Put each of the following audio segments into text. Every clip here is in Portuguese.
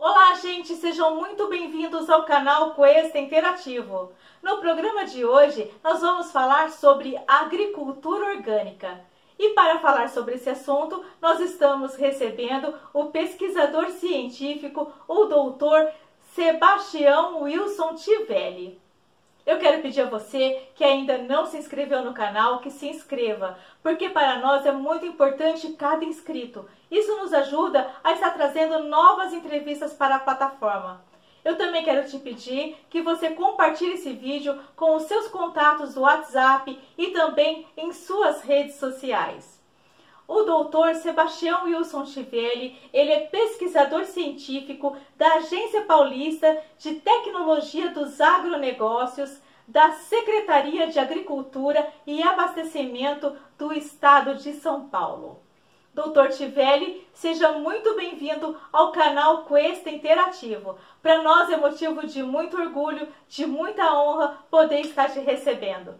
Olá, gente, sejam muito bem-vindos ao canal Cuesta Interativo. No programa de hoje, nós vamos falar sobre agricultura orgânica. E para falar sobre esse assunto, nós estamos recebendo o pesquisador científico, o doutor Sebastião Wilson Tivelli. Eu quero pedir a você que ainda não se inscreveu no canal que se inscreva, porque para nós é muito importante cada inscrito. Isso nos ajuda a estar trazendo novas entrevistas para a plataforma. Eu também quero te pedir que você compartilhe esse vídeo com os seus contatos do WhatsApp e também em suas redes sociais. O doutor Sebastião Wilson Chivelli, ele é pesquisador científico da Agência Paulista de Tecnologia dos Agronegócios, da Secretaria de Agricultura e Abastecimento do Estado de São Paulo. Doutor Tivelli, seja muito bem-vindo ao canal Questa Interativo. Para nós é motivo de muito orgulho, de muita honra poder estar te recebendo.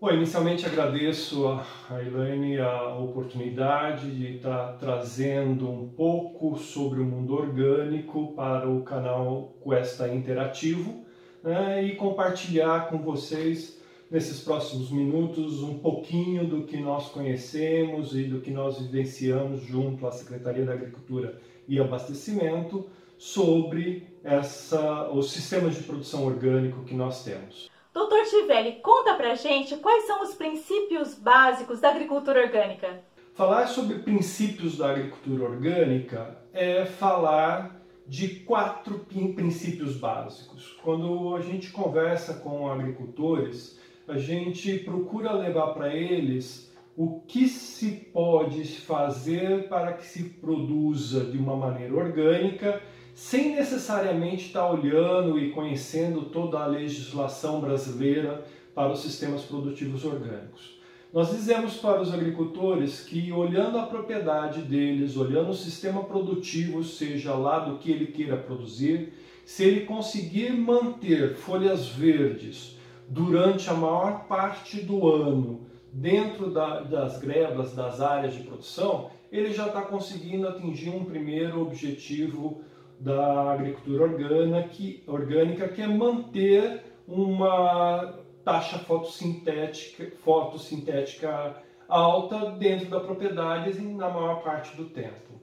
Bom, inicialmente agradeço a Elaine a oportunidade de estar trazendo um pouco sobre o mundo orgânico para o canal Cuesta Interativo né, e compartilhar com vocês nesses próximos minutos um pouquinho do que nós conhecemos e do que nós vivenciamos junto à Secretaria da Agricultura e Abastecimento sobre essa, os sistemas de produção orgânico que nós temos. Doutor Tivelli, conta pra gente quais são os princípios básicos da agricultura orgânica. Falar sobre princípios da agricultura orgânica é falar de quatro princípios básicos. Quando a gente conversa com agricultores, a gente procura levar para eles o que se pode fazer para que se produza de uma maneira orgânica sem necessariamente estar tá olhando e conhecendo toda a legislação brasileira para os sistemas produtivos orgânicos. Nós dizemos para os agricultores que, olhando a propriedade deles, olhando o sistema produtivo, seja lá do que ele queira produzir, se ele conseguir manter folhas verdes durante a maior parte do ano dentro da, das grebas, das áreas de produção, ele já está conseguindo atingir um primeiro objetivo da agricultura orgânica, que, orgânica, que é manter uma taxa fotossintética, fotossintética alta dentro da propriedade na maior parte do tempo.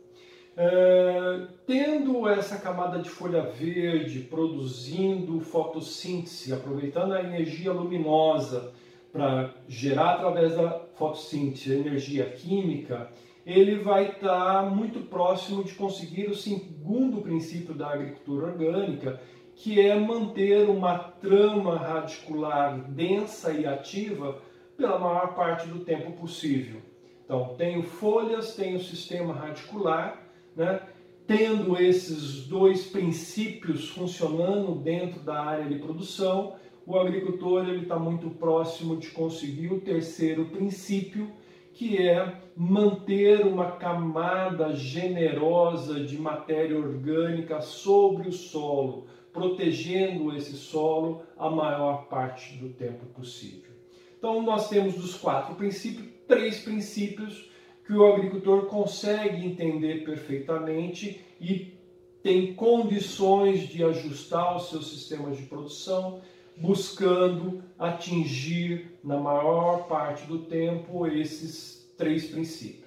É, tendo essa camada de folha verde produzindo fotossíntese, aproveitando a energia luminosa para gerar através da fotossíntese energia química, ele vai estar tá muito próximo de conseguir o segundo princípio da agricultura orgânica, que é manter uma trama radicular densa e ativa pela maior parte do tempo possível. Então, tenho folhas, tenho sistema radicular, né? tendo esses dois princípios funcionando dentro da área de produção, o agricultor está muito próximo de conseguir o terceiro princípio, que é manter uma camada generosa de matéria orgânica sobre o solo, protegendo esse solo a maior parte do tempo possível. Então, nós temos dos quatro princípios, três princípios que o agricultor consegue entender perfeitamente e tem condições de ajustar os seus sistemas de produção buscando atingir, na maior parte do tempo, esses três princípios.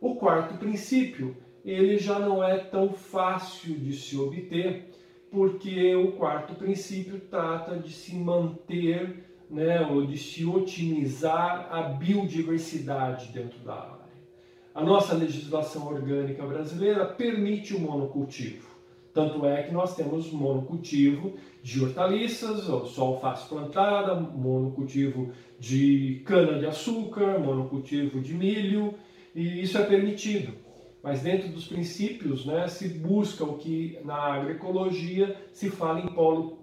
O quarto princípio, ele já não é tão fácil de se obter, porque o quarto princípio trata de se manter, né, ou de se otimizar a biodiversidade dentro da área. A nossa legislação orgânica brasileira permite o monocultivo. Tanto é que nós temos monocultivo de hortaliças, só alface plantada, monocultivo de cana-de-açúcar, monocultivo de milho, e isso é permitido. Mas dentro dos princípios né, se busca o que na agroecologia se fala em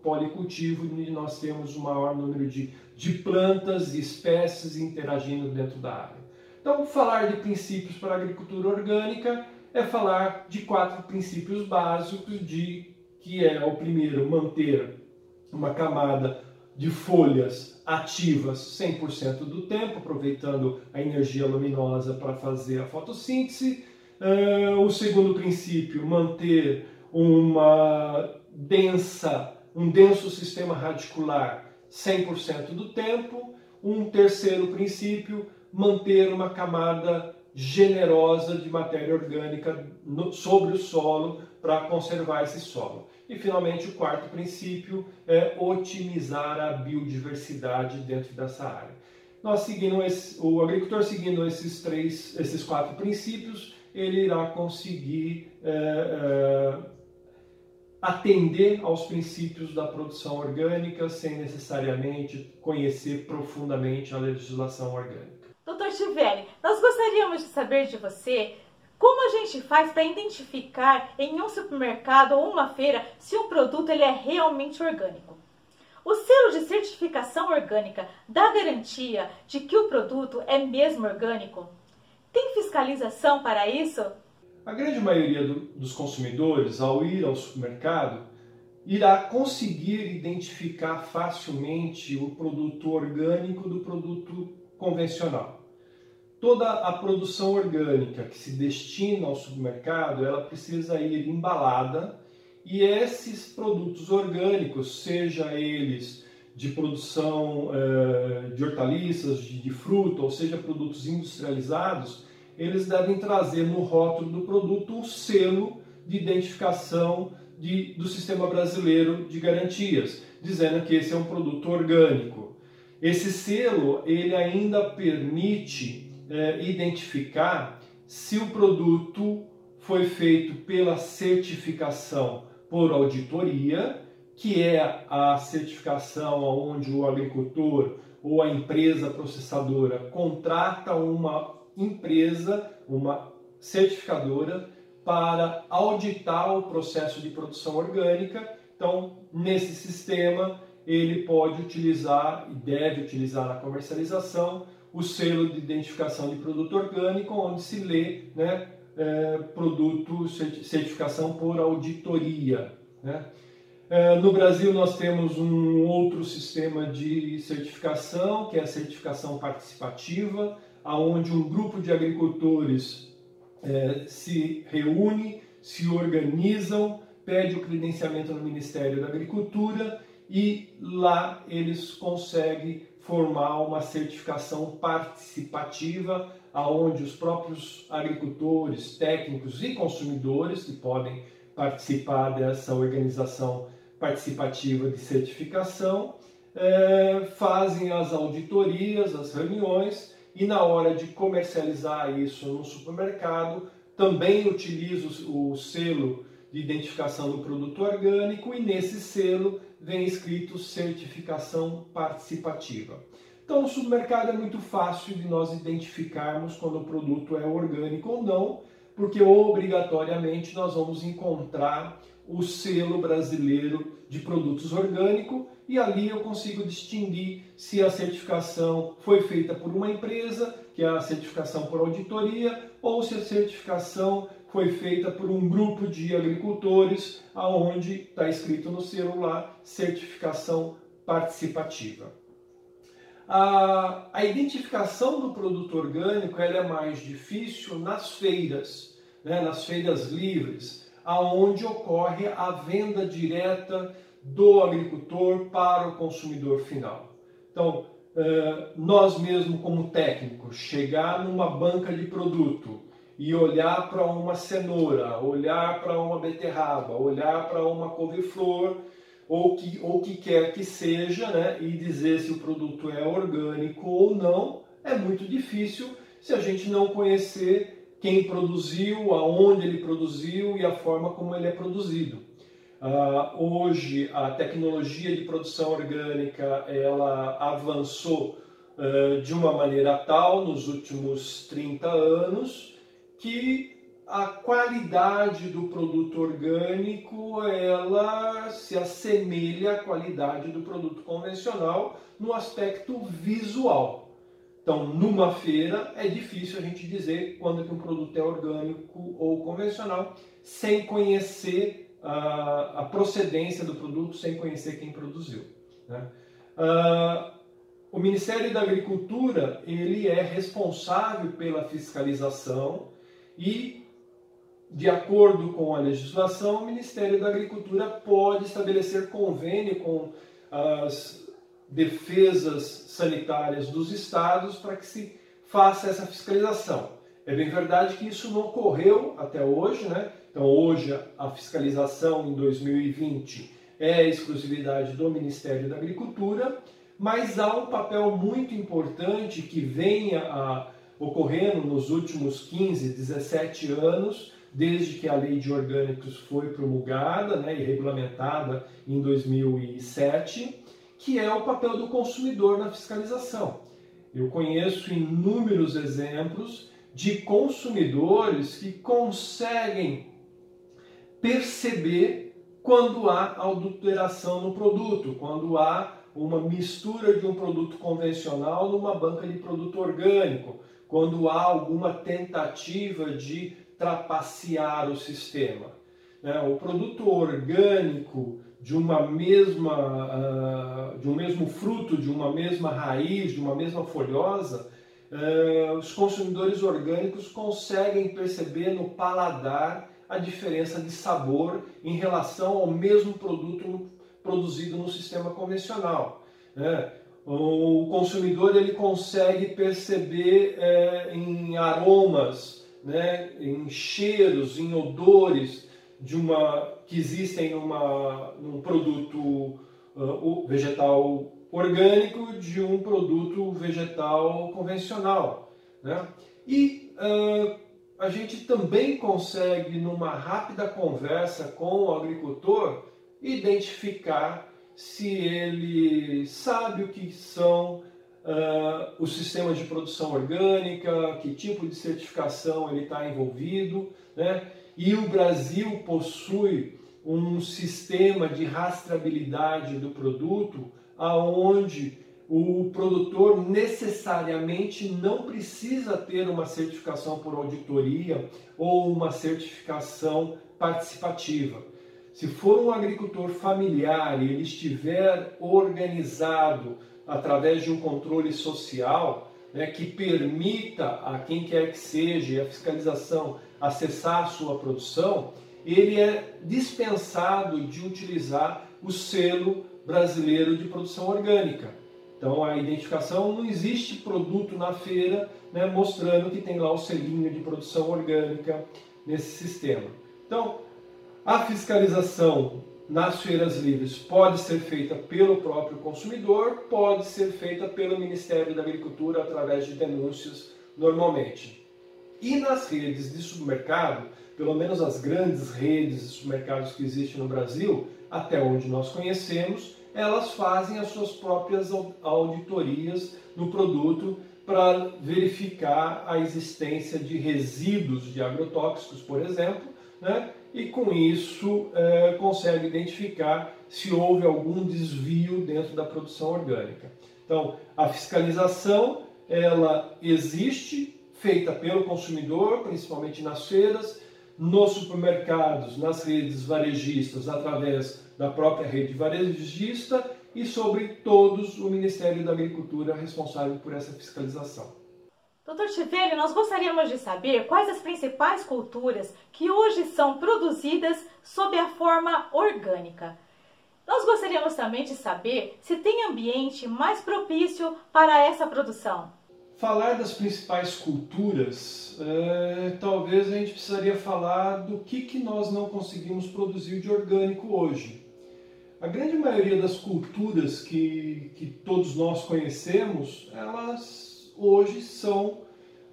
policultivo, onde nós temos o maior número de, de plantas e espécies interagindo dentro da área. Então, falar de princípios para a agricultura orgânica é falar de quatro princípios básicos de que é o primeiro manter uma camada de folhas ativas 100% do tempo, aproveitando a energia luminosa para fazer a fotossíntese. Uh, o segundo princípio, manter uma densa, um denso sistema radicular 100% do tempo. Um terceiro princípio, manter uma camada generosa de matéria orgânica no, sobre o solo para conservar esse solo. E finalmente o quarto princípio é otimizar a biodiversidade dentro dessa área. Nós seguindo esse, o agricultor seguindo esses três, esses quatro princípios, ele irá conseguir é, é, atender aos princípios da produção orgânica sem necessariamente conhecer profundamente a legislação orgânica. Doutor Tiveri, nós gostaríamos de saber de você como a gente faz para identificar em um supermercado ou uma feira se um produto ele é realmente orgânico? O selo de certificação orgânica dá garantia de que o produto é mesmo orgânico? Tem fiscalização para isso? A grande maioria do, dos consumidores, ao ir ao supermercado, irá conseguir identificar facilmente o produto orgânico do produto convencional. Toda a produção orgânica que se destina ao supermercado, ela precisa ir embalada e esses produtos orgânicos, seja eles de produção eh, de hortaliças, de, fruta, ou seja, produtos industrializados, eles devem trazer no rótulo do produto um selo de identificação de, do sistema brasileiro de garantias, dizendo que esse é um produto orgânico. Esse selo ele ainda permite eh, identificar se o produto foi feito pela certificação por auditoria, que é a certificação onde o agricultor ou a empresa processadora contrata uma empresa, uma certificadora, para auditar o processo de produção orgânica. Então, nesse sistema, ele pode utilizar e deve utilizar na comercialização o selo de identificação de produto orgânico, onde se lê né, é, produto certificação por auditoria. Né? É, no Brasil nós temos um outro sistema de certificação, que é a certificação participativa, aonde um grupo de agricultores é, se reúne, se organizam, pede o credenciamento no Ministério da Agricultura e lá eles conseguem formar uma certificação participativa aonde os próprios agricultores, técnicos e consumidores que podem participar dessa organização participativa de certificação é, fazem as auditorias, as reuniões e na hora de comercializar isso no supermercado também utiliza o selo de identificação do produto orgânico e nesse selo vem escrito certificação participativa. Então, o supermercado é muito fácil de nós identificarmos quando o produto é orgânico ou não, porque obrigatoriamente nós vamos encontrar o selo brasileiro de produtos orgânicos e ali eu consigo distinguir se a certificação foi feita por uma empresa, que é a certificação por auditoria, ou se a certificação foi feita por um grupo de agricultores, aonde está escrito no lá certificação participativa. A, a identificação do produto orgânico ela é mais difícil nas feiras, né, nas feiras livres, aonde ocorre a venda direta do agricultor para o consumidor final. Então, nós mesmo como técnicos, chegar numa banca de produto e olhar para uma cenoura, olhar para uma beterraba, olhar para uma couve-flor ou que, ou que quer que seja, né, e dizer se o produto é orgânico ou não, é muito difícil se a gente não conhecer quem produziu, aonde ele produziu e a forma como ele é produzido. Uh, hoje a tecnologia de produção orgânica ela avançou uh, de uma maneira tal nos últimos 30 anos que a qualidade do produto orgânico ela se assemelha à qualidade do produto convencional no aspecto visual. Então, numa feira é difícil a gente dizer quando que um produto é orgânico ou convencional sem conhecer a, procedência do produto, sem conhecer quem produziu. Né? Uh, o Ministério da Agricultura ele é responsável pela fiscalização e de acordo com a legislação, o Ministério da Agricultura pode estabelecer convênio com as defesas sanitárias dos estados para que se faça essa fiscalização. É bem verdade que isso não ocorreu até hoje, né? Então, hoje, a fiscalização em 2020 é exclusividade do Ministério da Agricultura, mas há um papel muito importante que venha a, ocorrendo nos últimos 15, 17 anos, desde que a lei de orgânicos foi promulgada né, e regulamentada em 2007, que é o papel do consumidor na fiscalização. Eu conheço inúmeros exemplos de consumidores que conseguem perceber quando há adulteração no produto, quando há uma mistura de um produto convencional numa banca de produto orgânico, quando há alguma tentativa de trapacear o sistema. Né? O produto orgânico de uma mesma, uh, de um mesmo fruto, de uma mesma raiz, de uma mesma folhosa, uh, os consumidores orgânicos conseguem perceber no paladar a diferença de sabor em relação ao mesmo produto produzido no sistema convencional. O consumidor ele consegue perceber é, em aromas, né, em cheiros, em odores de uma que existem numa, num produto uh, vegetal orgânico de um produto vegetal convencional. Né? E uh, a gente também consegue, numa rápida conversa com o agricultor, identificar se ele sabe o que são uh, os sistemas de produção orgânica, que tipo de certificação ele está envolvido. Né? E o Brasil possui um sistema de rastreabilidade do produto aonde o produtor necessariamente não precisa ter uma certificação por auditoria ou uma certificação participativa. Se for um agricultor familiar e ele estiver organizado através de um controle social né, que permita a quem quer que seja a fiscalização acessar a sua produção, ele é dispensado de utilizar o selo brasileiro de produção orgânica. Então a identificação não existe produto na feira né, mostrando que tem lá o selinho de produção orgânica nesse sistema. Então a fiscalização nas feiras livres pode ser feita pelo próprio consumidor, pode ser feita pelo Ministério da Agricultura através de denúncias normalmente. E nas redes de supermercado, pelo menos as grandes redes de supermercados que existem no Brasil, até onde nós conhecemos, elas fazem as suas próprias auditorias no produto para verificar a existência de resíduos de agrotóxicos, por exemplo, né? E com isso é, consegue identificar se houve algum desvio dentro da produção orgânica. Então, a fiscalização ela existe, feita pelo consumidor, principalmente nas feiras, nos supermercados, nas redes varejistas, através da própria rede varejista e sobre todos o Ministério da Agricultura responsável por essa fiscalização. Doutor Tivelli, nós gostaríamos de saber quais as principais culturas que hoje são produzidas sob a forma orgânica. Nós gostaríamos também de saber se tem ambiente mais propício para essa produção. Falar das principais culturas, é, talvez a gente precisaria falar do que, que nós não conseguimos produzir de orgânico hoje. A grande maioria das culturas que, que todos nós conhecemos, elas hoje são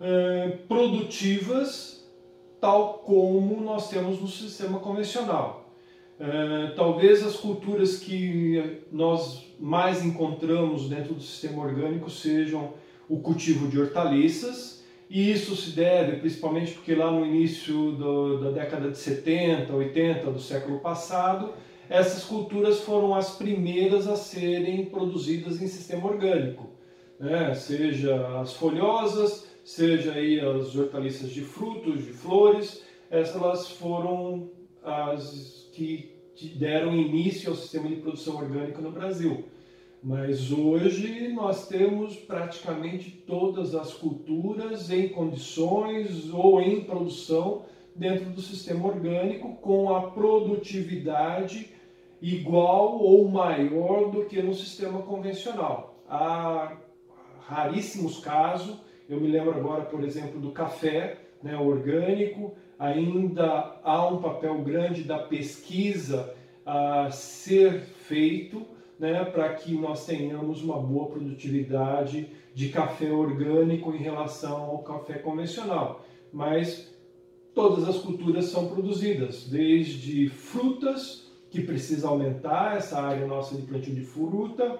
é, produtivas tal como nós temos no sistema convencional. É, talvez as culturas que nós mais encontramos dentro do sistema orgânico sejam o cultivo de hortaliças, e isso se deve principalmente porque lá no início do, da década de 70, 80 do século passado, essas culturas foram as primeiras a serem produzidas em sistema orgânico, né? seja as folhosas, seja aí as hortaliças de frutos, de flores, essas foram as que deram início ao sistema de produção orgânica no Brasil. Mas hoje nós temos praticamente todas as culturas em condições ou em produção dentro do sistema orgânico com a produtividade igual ou maior do que no sistema convencional. Há raríssimos casos, eu me lembro agora, por exemplo, do café né, orgânico, ainda há um papel grande da pesquisa a ser feito né, para que nós tenhamos uma boa produtividade de café orgânico em relação ao café convencional. Mas todas as culturas são produzidas, desde frutas, que precisa aumentar essa área nossa de plantio de fruta,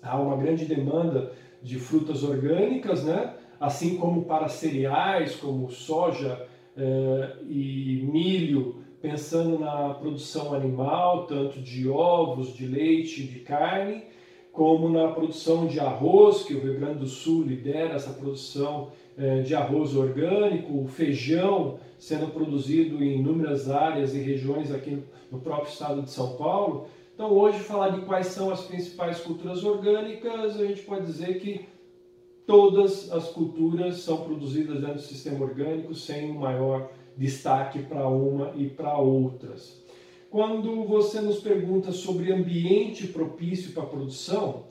há uma grande demanda de frutas orgânicas, né? assim como para cereais como soja eh, e milho, pensando na produção animal, tanto de ovos, de leite, de carne, como na produção de arroz, que o Rio Grande do Sul lidera essa produção eh, de arroz orgânico, feijão sendo produzido em inúmeras áreas e regiões aqui no próprio estado de São Paulo. Então, hoje, falar de quais são as principais culturas orgânicas, a gente pode dizer que todas as culturas são produzidas dentro do sistema orgânico sem um maior destaque para uma e para outras. Quando você nos pergunta sobre ambiente propício para a produção,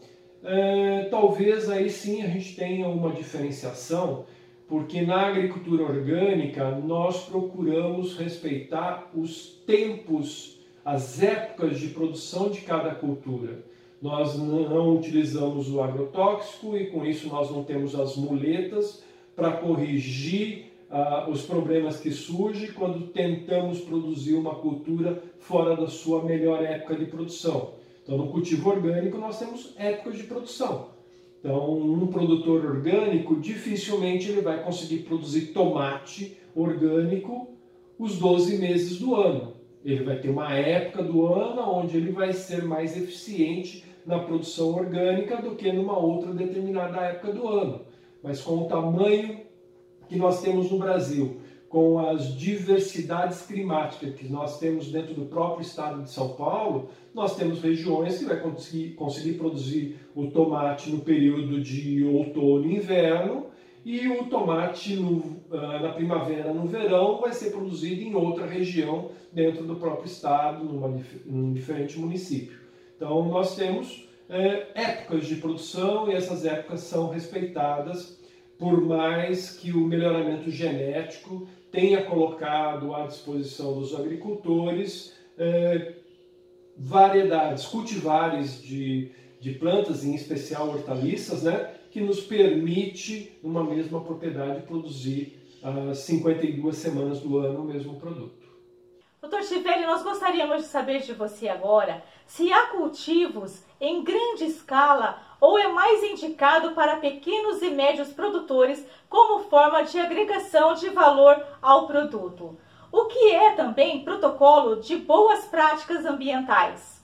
é, talvez aí sim a gente tenha uma diferenciação, porque na agricultura orgânica nós procuramos respeitar os tempos, as épocas de produção de cada cultura. Nós não utilizamos o agrotóxico e com isso nós não temos as muletas para corrigir uh, os problemas que surgem quando tentamos produzir uma cultura fora da sua melhor época de produção. Então, no cultivo orgânico, nós temos épocas de produção. Então, um produtor orgânico dificilmente ele vai conseguir produzir tomate orgânico os 12 meses do ano. Ele vai ter uma época do ano onde ele vai ser mais eficiente na produção orgânica do que numa outra determinada época do ano. Mas com o tamanho que nós temos no Brasil, com as diversidades climáticas que nós temos dentro do próprio estado de São Paulo, nós temos regiões que vai conseguir, conseguir produzir o tomate no período de outono e inverno, e o tomate no, ah, na primavera, no verão, vai ser produzido em outra região dentro do próprio estado, numa, num diferente município. Então, nós temos é, épocas de produção e essas épocas são respeitadas por mais que o melhoramento genético tenha colocado à disposição dos agricultores eh, variedades, cultivares de, de plantas, em especial hortaliças, né, que nos permite, numa mesma propriedade, produzir as ah, 52 semanas do ano o mesmo produto. Doutor Chivelli, nós gostaríamos de saber de você agora se há cultivos em grande escala ou é mais indicado para pequenos e médios produtores como forma de agregação de valor ao produto. O que é também protocolo de boas práticas ambientais?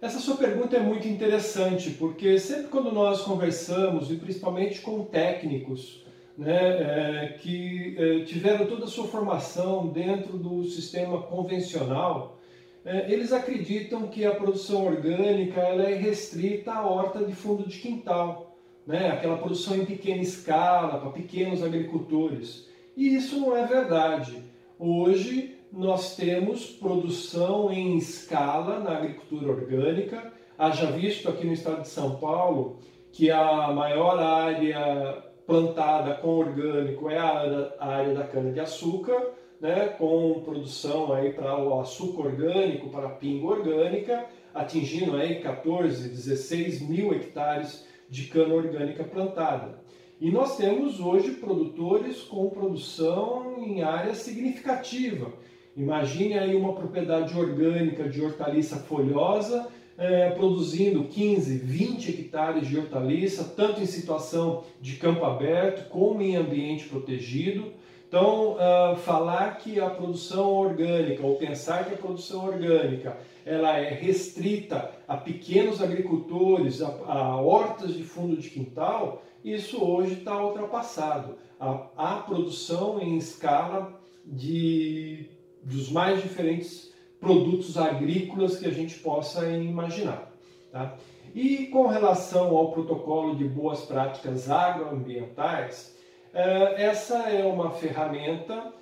Essa sua pergunta é muito interessante, porque sempre quando nós conversamos, e principalmente com técnicos, né, é, que é, tiveram toda a sua formação dentro do sistema convencional, é, eles acreditam que a produção orgânica ela é restrita à horta de fundo de quintal, né, aquela produção em pequena escala, para pequenos agricultores. E isso não é verdade. Hoje nós temos produção em escala na agricultura orgânica. Haja visto aqui no estado de São Paulo que a maior área plantada com orgânico é a área da cana-de-açúcar, né, com produção aí para o açúcar orgânico, para a pinga orgânica, atingindo aí 14, 16 mil hectares de cana orgânica plantada. E nós temos hoje produtores com produção em área significativa. Imagine aí uma propriedade orgânica de hortaliça folhosa é, produzindo 15, 20 hectares de hortaliça, tanto em situação de campo aberto como em ambiente protegido. Então, uh, falar que a produção orgânica, ou pensar que a produção orgânica ela é restrita a pequenos agricultores, a, a hortas de fundo de quintal, isso hoje está ultrapassado. A, a produção em escala de, dos mais diferentes produtos agrícolas que a gente possa imaginar. Tá? E com relação ao protocolo de boas práticas agroambientais, eh, essa é uma ferramenta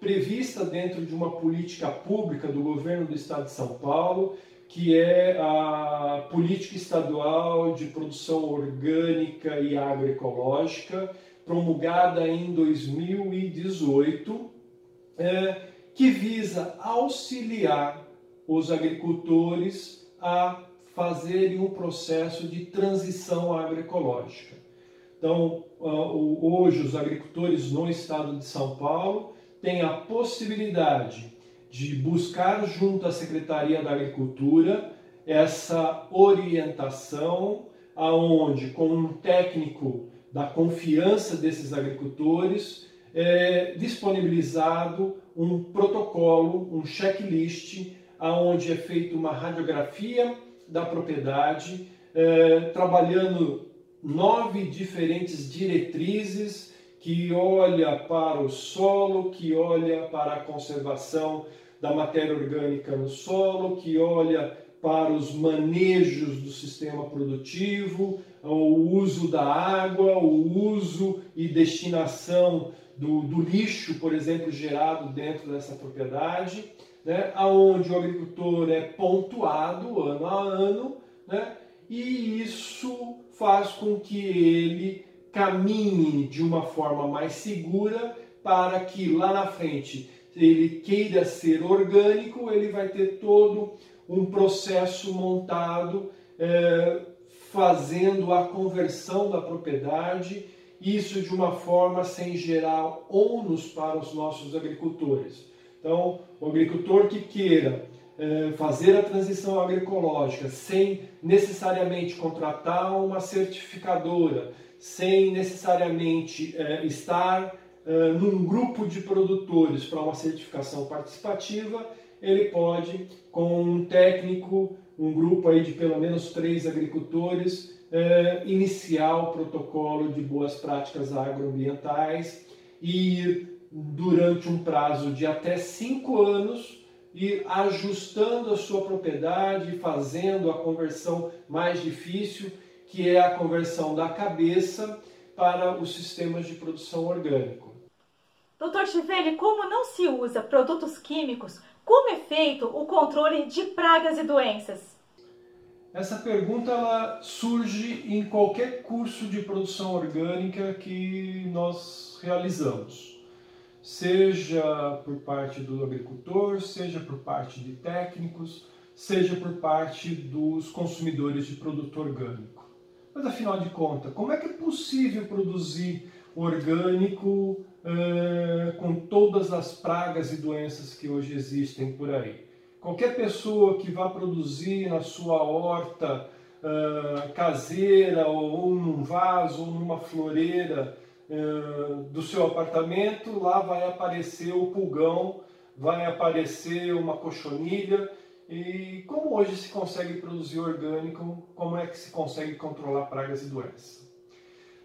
prevista dentro de uma política pública do governo do estado de São Paulo, que é a política estadual de produção orgânica e agroecológica, promulgada em 2018, é, que visa auxiliar os agricultores a fazerem um processo de transição agroecológica. Então, hoje, os agricultores no estado de São Paulo têm a possibilidade de buscar junto à Secretaria da Agricultura essa orientação, aonde com um técnico da confiança desses agricultores é disponibilizado um protocolo, um checklist, aonde é feita uma radiografia da propriedade, é, trabalhando nove diferentes diretrizes que olha para o solo, que olha para a conservação da matéria orgânica no solo, que olha para os manejos do sistema produtivo, o uso da água, o uso e destinação do, do lixo, por exemplo, gerado dentro dessa propriedade, né, aonde o agricultor é pontuado ano a ano, né, e isso faz com que ele caminhe de uma forma mais segura para que lá na frente ele queira ser orgânico, ele vai ter todo um processo montado é, fazendo a conversão da propriedade, isso de uma forma sem gerar ônus para os nossos agricultores. Então, o agricultor que queira é, fazer a transição agroecológica sem necessariamente contratar uma certificadora, sem necessariamente é, estar é, num grupo de produtores para uma certificação participativa, ele pode, com um técnico, um grupo aí de pelo menos três agricultores, iniciar o protocolo de boas práticas agroambientais e durante um prazo de até cinco anos e ajustando a sua propriedade, fazendo a conversão mais difícil, que é a conversão da cabeça para os sistemas de produção orgânico. Doutor Chivelli, como não se usa produtos químicos, como é feito o controle de pragas e doenças? Essa pergunta ela surge em qualquer curso de produção orgânica que nós realizamos seja por parte do agricultor, seja por parte de técnicos, seja por parte dos consumidores de produto orgânico. Mas afinal de contas, como é que é possível produzir orgânico eh, com todas as pragas e doenças que hoje existem por aí? Qualquer pessoa que vá produzir na sua horta uh, caseira ou num vaso ou numa floreira eh, do seu apartamento, lá vai aparecer o pulgão, vai aparecer uma cochonilha. E como hoje se consegue produzir orgânico, como é que se consegue controlar pragas e doenças?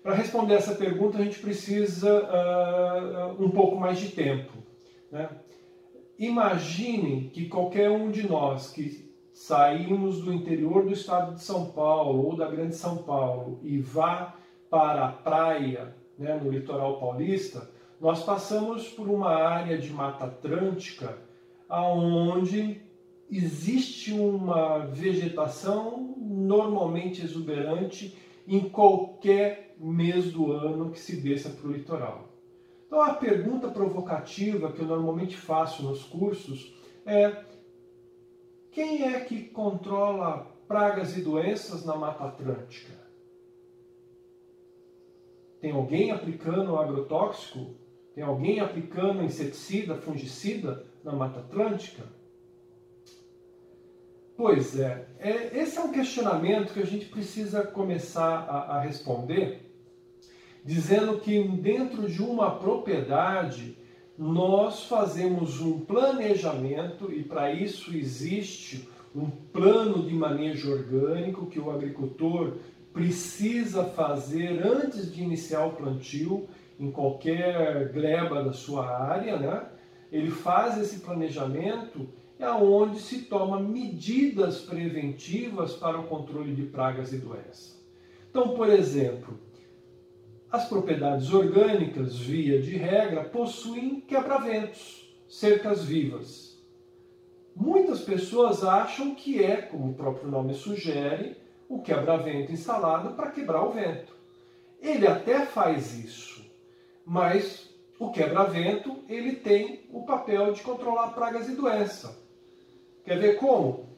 Para responder essa pergunta, a gente precisa uh, um pouco mais de tempo. Né? Imagine que qualquer um de nós que saímos do interior do estado de São Paulo ou da Grande São Paulo e vá para a praia né, no litoral paulista, nós passamos por uma área de Mata Atlântica onde existe uma vegetação normalmente exuberante em qualquer mês do ano que se desça para o litoral. Então a pergunta provocativa que eu normalmente faço nos cursos é quem é que controla pragas e doenças na Mata Atlântica? Tem alguém aplicando agrotóxico? Tem alguém aplicando inseticida, fungicida na Mata Atlântica? Pois é, é, esse é um questionamento que a gente precisa começar a, a responder, dizendo que dentro de uma propriedade nós fazemos um planejamento e para isso existe um plano de manejo orgânico que o agricultor precisa fazer antes de iniciar o plantio em qualquer gleba da sua área, né? Ele faz esse planejamento aonde se toma medidas preventivas para o controle de pragas e doenças. Então, por exemplo, as propriedades orgânicas, via de regra, possuem quebra-ventos. cercas vivas. Muitas pessoas acham que é, como o próprio nome sugere, o quebra-vento instalado para quebrar o vento. Ele até faz isso, mas o quebra-vento ele tem o papel de controlar pragas e doença. Quer ver como?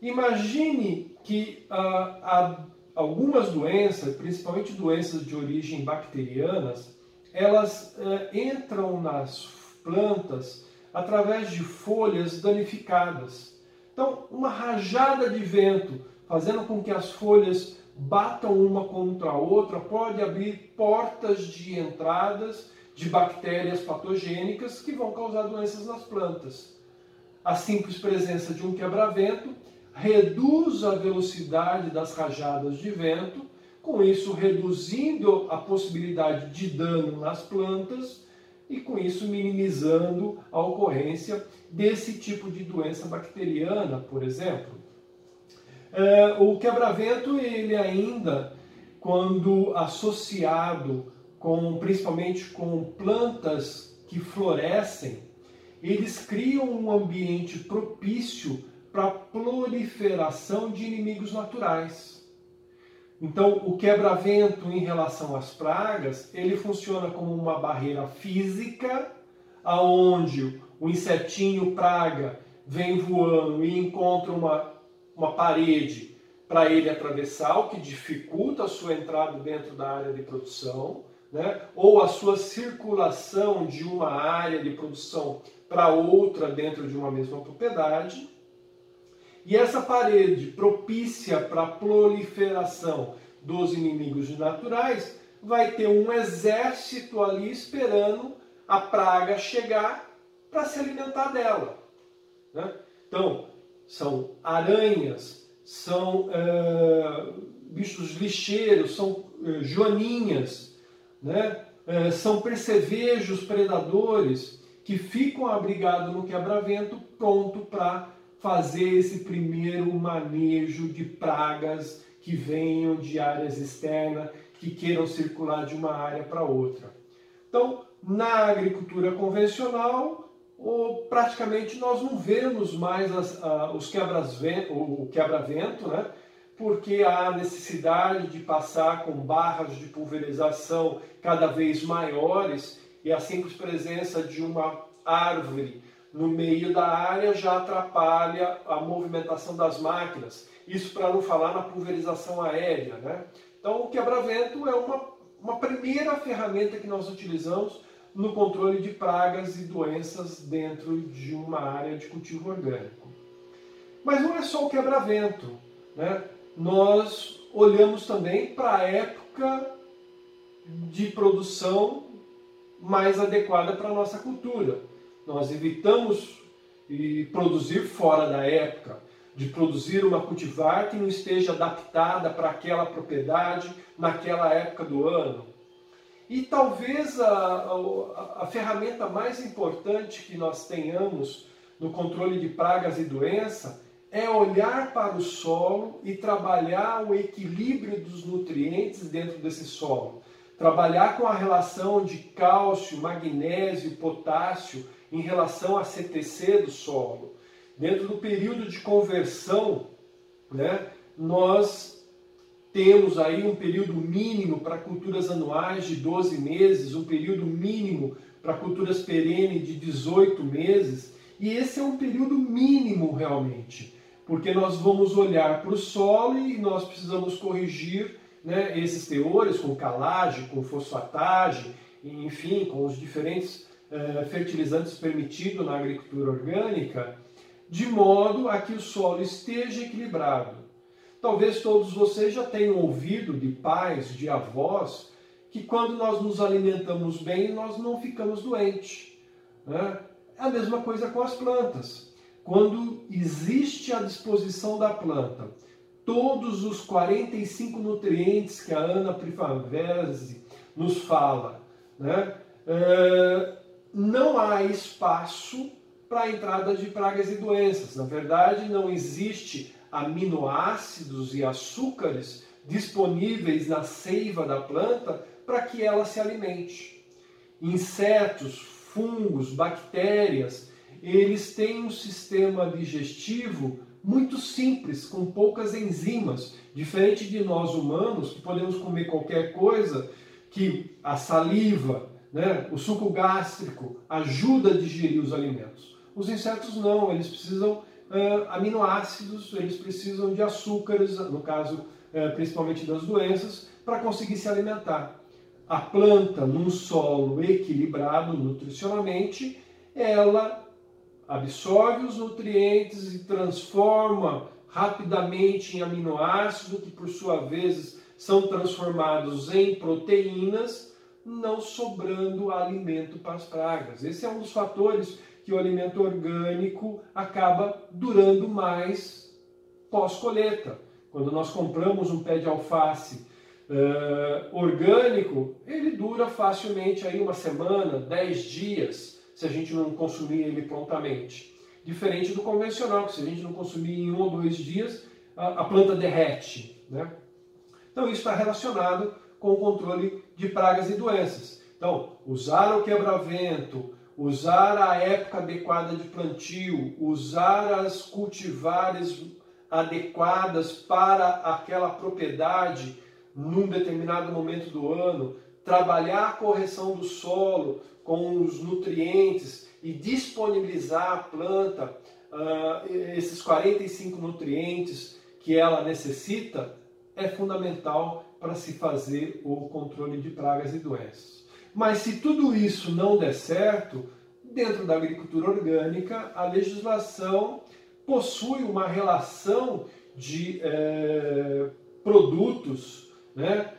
Imagine que ah, há algumas doenças, principalmente doenças de origem bacterianas, elas eh, entram nas plantas através de folhas danificadas. Então, uma rajada de vento fazendo com que as folhas batam uma contra a outra pode abrir portas de entradas de bactérias patogênicas que vão causar doenças nas plantas. A simples presença de um quebra-vento reduz a velocidade das rajadas de vento, com isso reduzindo a possibilidade de dano nas plantas e com isso minimizando a ocorrência desse tipo de doença bacteriana, por exemplo. É, o quebra-vento, ele ainda, quando associado com, principalmente com plantas que florescem, eles criam um ambiente propício para a proliferação de inimigos naturais. Então, o quebra-vento em relação às pragas, ele funciona como uma barreira física, aonde o insetinho praga vem voando e encontra uma, uma parede para ele atravessar, o que dificulta a sua entrada dentro da área de produção, né? ou a sua circulação de uma área de produção para outra dentro de uma mesma propriedade. E essa parede propícia para a proliferação dos inimigos naturais vai ter um exército ali esperando a praga chegar para se alimentar dela. Né? Então, são aranhas, são é, bichos lixeiros, são é, joaninhas, né? É, são percevejos predadores que ficam abrigados no quebra-vento, pronto para fazer esse primeiro manejo de pragas que venham de áreas externas, que queiram circular de uma área para outra. Então, na agricultura convencional, ou praticamente nós não vemos mais as, os quebras-vento, o quebra-vento, né? porque há necessidade de passar com barras de pulverização cada vez maiores e a simples presença de uma árvore no meio da área já atrapalha a movimentação das máquinas. Isso para não falar na pulverização aérea. Né? Então, o quebra-vento é uma, uma primeira ferramenta que nós utilizamos no controle de pragas e doenças dentro de uma área de cultivo orgânico. Mas não é só o quebra-vento. Né? Nós olhamos também para a época de produção mais adequada para a nossa cultura. Nós evitamos produzir fora da época, de produzir uma cultivar que não esteja adaptada para aquela propriedade naquela época do ano. E talvez a, a, a, ferramenta mais importante que nós tenhamos no controle de pragas e doença é olhar para o solo e trabalhar o equilíbrio dos nutrientes dentro desse solo. Trabalhar com a relação de cálcio, magnésio, potássio em relação à CTC do solo. Dentro do período de conversão, né, nós temos aí um período mínimo para culturas anuais de 12 meses, um período mínimo para culturas perenes de 18 meses, e esse é um período mínimo realmente, porque nós vamos olhar para o solo e nós precisamos corrigir né, esses teores com calagem, com fosfatagem, enfim, com os diferentes eh, fertilizantes permitidos na agricultura orgânica, de modo a que o solo esteja equilibrado. Talvez todos vocês já tenham ouvido de pais, de avós, que quando nós nos alimentamos bem, nós não ficamos doentes. Né? É a mesma coisa com as plantas. Quando existe à disposição da planta todos os 45 nutrientes que a Ana Prifaverzi nos fala, né? É, não há espaço para a entrada de pragas e doenças. Na verdade, não existe aminoácidos e açúcares disponíveis na seiva da planta para que ela se alimente. Insetos, fungos, bactérias, eles têm um sistema digestivo muito simples, com poucas enzimas, diferente de nós humanos, que podemos comer qualquer coisa, que a saliva, né, o suco gástrico ajuda a digerir os alimentos. Os insetos não, eles precisam uh, aminoácidos, eles precisam de açúcares, no caso uh, principalmente das doenças, para conseguir se alimentar. A planta, num solo equilibrado nutricionalmente, ela absorve os nutrientes e transforma rapidamente em aminoácidos, que por sua vez são transformados em proteínas, não sobrando alimento para as pragas. Esse é um dos fatores que o alimento orgânico acaba durando mais pós-colheita. Quando nós compramos um pé de alface uh, orgânico, ele dura facilmente aí uma semana, dez dias se a gente não consumir ele prontamente. Diferente do convencional, que se a gente não consumir em um ou dois dias, a, a planta derrete. Né? Então isso está relacionado com o controle de pragas e doenças. Então, usar o quebra-vento, usar a época adequada de plantio, usar as cultivares adequadas para aquela propriedade num determinado momento do ano, trabalhar a correção do solo, com os nutrientes e disponibilizar à planta uh, esses 45 nutrientes que ela necessita, é fundamental para se fazer o controle de pragas e doenças. Mas se tudo isso não der certo, dentro da agricultura orgânica, a legislação possui uma relação de é, produtos, né,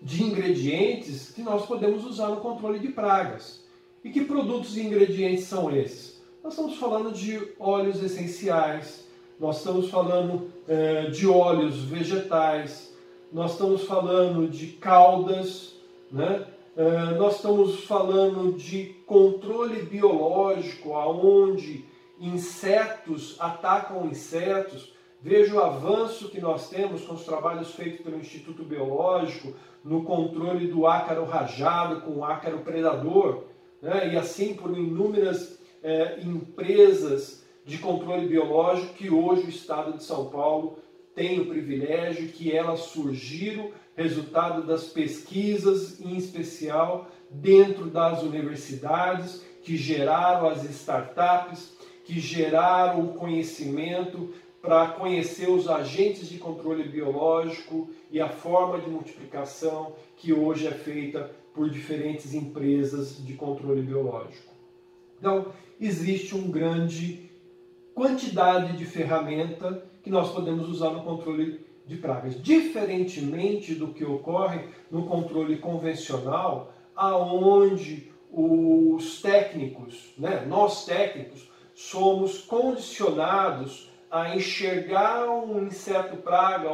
de ingredientes que nós podemos usar no controle de pragas. E que produtos e ingredientes são esses? Nós estamos falando de óleos essenciais, nós estamos falando é, de óleos vegetais, nós estamos falando de caudas, né? É, nós estamos falando de controle biológico, aonde insetos atacam insetos. Veja o avanço que nós temos com os trabalhos feitos pelo Instituto Biológico, no controle do ácaro rajado com o ácaro predador, né? e assim por inúmeras é, empresas de controle biológico que hoje o Estado de São Paulo tem o privilégio, que elas surgiram resultado das pesquisas, em especial dentro das universidades, que geraram as startups, que geraram o conhecimento para conhecer os agentes de controle biológico e a forma de multiplicação que hoje é feita por diferentes empresas de controle biológico. Então, existe uma grande quantidade de ferramenta que nós podemos usar no controle de pragas, diferentemente do que ocorre no controle convencional, aonde os técnicos, né, nós técnicos, somos condicionados a enxergar um inseto praga,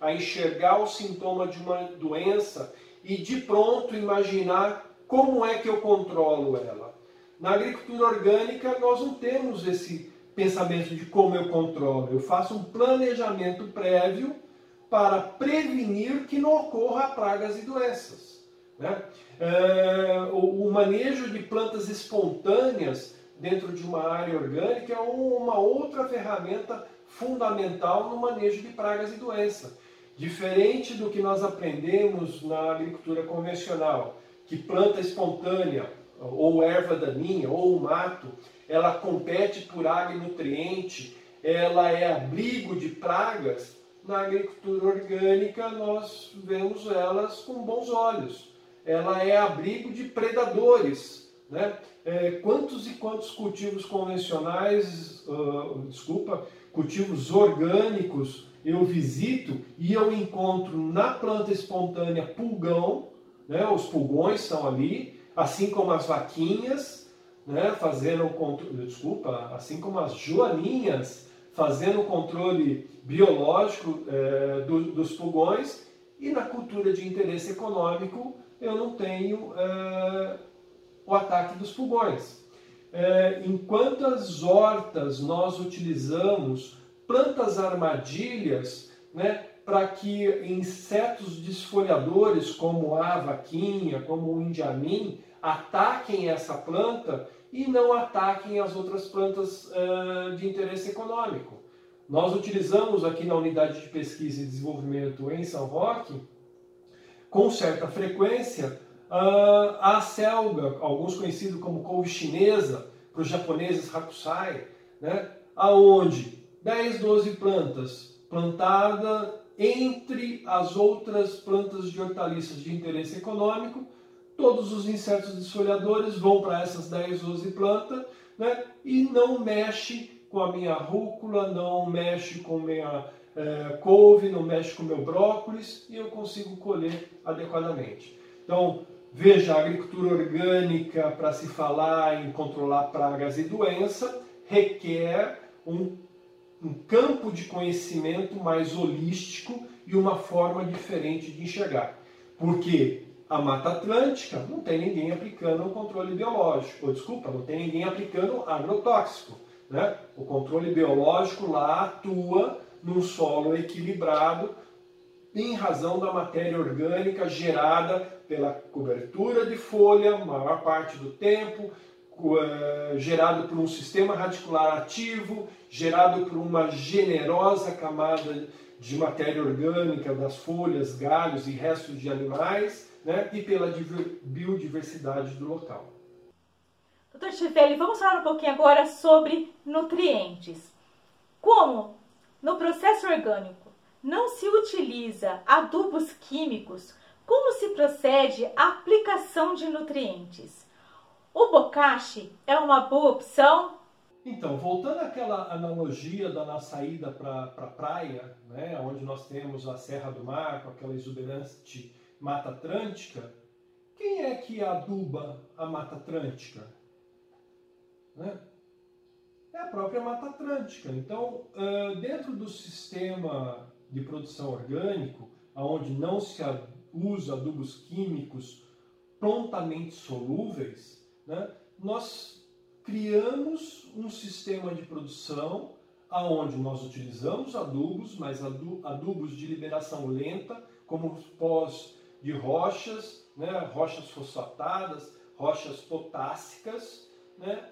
a enxergar o sintoma de uma doença e de pronto imaginar como é que eu controlo ela. Na agricultura orgânica, nós não temos esse pensamento de como eu controlo. Eu faço um planejamento prévio para prevenir que não ocorra pragas e doenças. Né? É, o manejo de plantas espontâneas dentro de uma área orgânica é uma outra ferramenta fundamental no manejo de pragas e doenças. Diferente do que nós aprendemos na agricultura convencional, que planta espontânea, ou erva daninha, ou mato, ela compete por água e nutriente, ela é abrigo de pragas, na agricultura orgânica nós vemos elas com bons olhos. Ela é abrigo de predadores, né? é, quantos e quantos cultivos convencionais, uh, desculpa, cultivos orgânicos eu visito e eu encontro na planta espontânea pulgão, né, os pulgões estão ali, assim como as vaquinhas, né, fazendo o controle, desculpa, assim como as joaninhas fazendo o controle biológico é, do, dos pulgões, e na cultura de interesse econômico eu não tenho é, o ataque dos pulgões. É, enquanto as hortas nós utilizamos plantas armadilhas né, para que insetos desfolhadores como a vaquinha, como o indiamim, ataquem essa planta e não ataquem as outras plantas uh, de interesse econômico. Nós utilizamos aqui na unidade de pesquisa e desenvolvimento em São Roque, com certa frequência, uh, a selga, alguns conhecidos como couve chinesa, para os japoneses hakusai, né? aonde 10, 12 plantas plantadas entre as outras plantas de hortaliças de interesse econômico, todos os insetos desfolhadores vão para essas 10, 12 plantas né? e não mexe com a minha rúcula, não mexe com minha é, couve, não mexe com meu brócolis e eu consigo colher adequadamente. Então, veja, agricultura orgânica, para se falar em controlar pragas e doença, requer um, um campo de conhecimento mais holístico e uma forma diferente de enxergar. Porque a Mata Atlântica não tem ninguém aplicando o controle biológico, ou desculpa, não tem ninguém aplicando agrotóxico. Né? O controle biológico lá atua num solo equilibrado em razão da matéria orgânica gerada pela cobertura de folha, maior parte do tempo, uh, gerado por um sistema radicular ativo, gerado por uma generosa camada de matéria orgânica das folhas, galhos e restos de animais, né, e pela biodiversidade do local. Doutor Chivelli, vamos falar um pouquinho agora sobre nutrientes. Como no processo orgânico não se utiliza adubos químicos, como se procede a aplicação de nutrientes? O bocashi é uma boa opção? Então, voltando àquela analogia da nossa ida para a pra praia, né, onde nós temos a Serra do Mar, com aquela exuberante Mata Atlântica, quem é que aduba a Mata Atlântica? Né? É a própria Mata Atlântica. Então, dentro do sistema de produção orgânico, onde não se usa adubos químicos prontamente solúveis, né, nós criamos um sistema de produção aonde nós utilizamos adubos, mas adubos de liberação lenta, como os pós de rochas, né, rochas fosfatadas, rochas potássicas, né,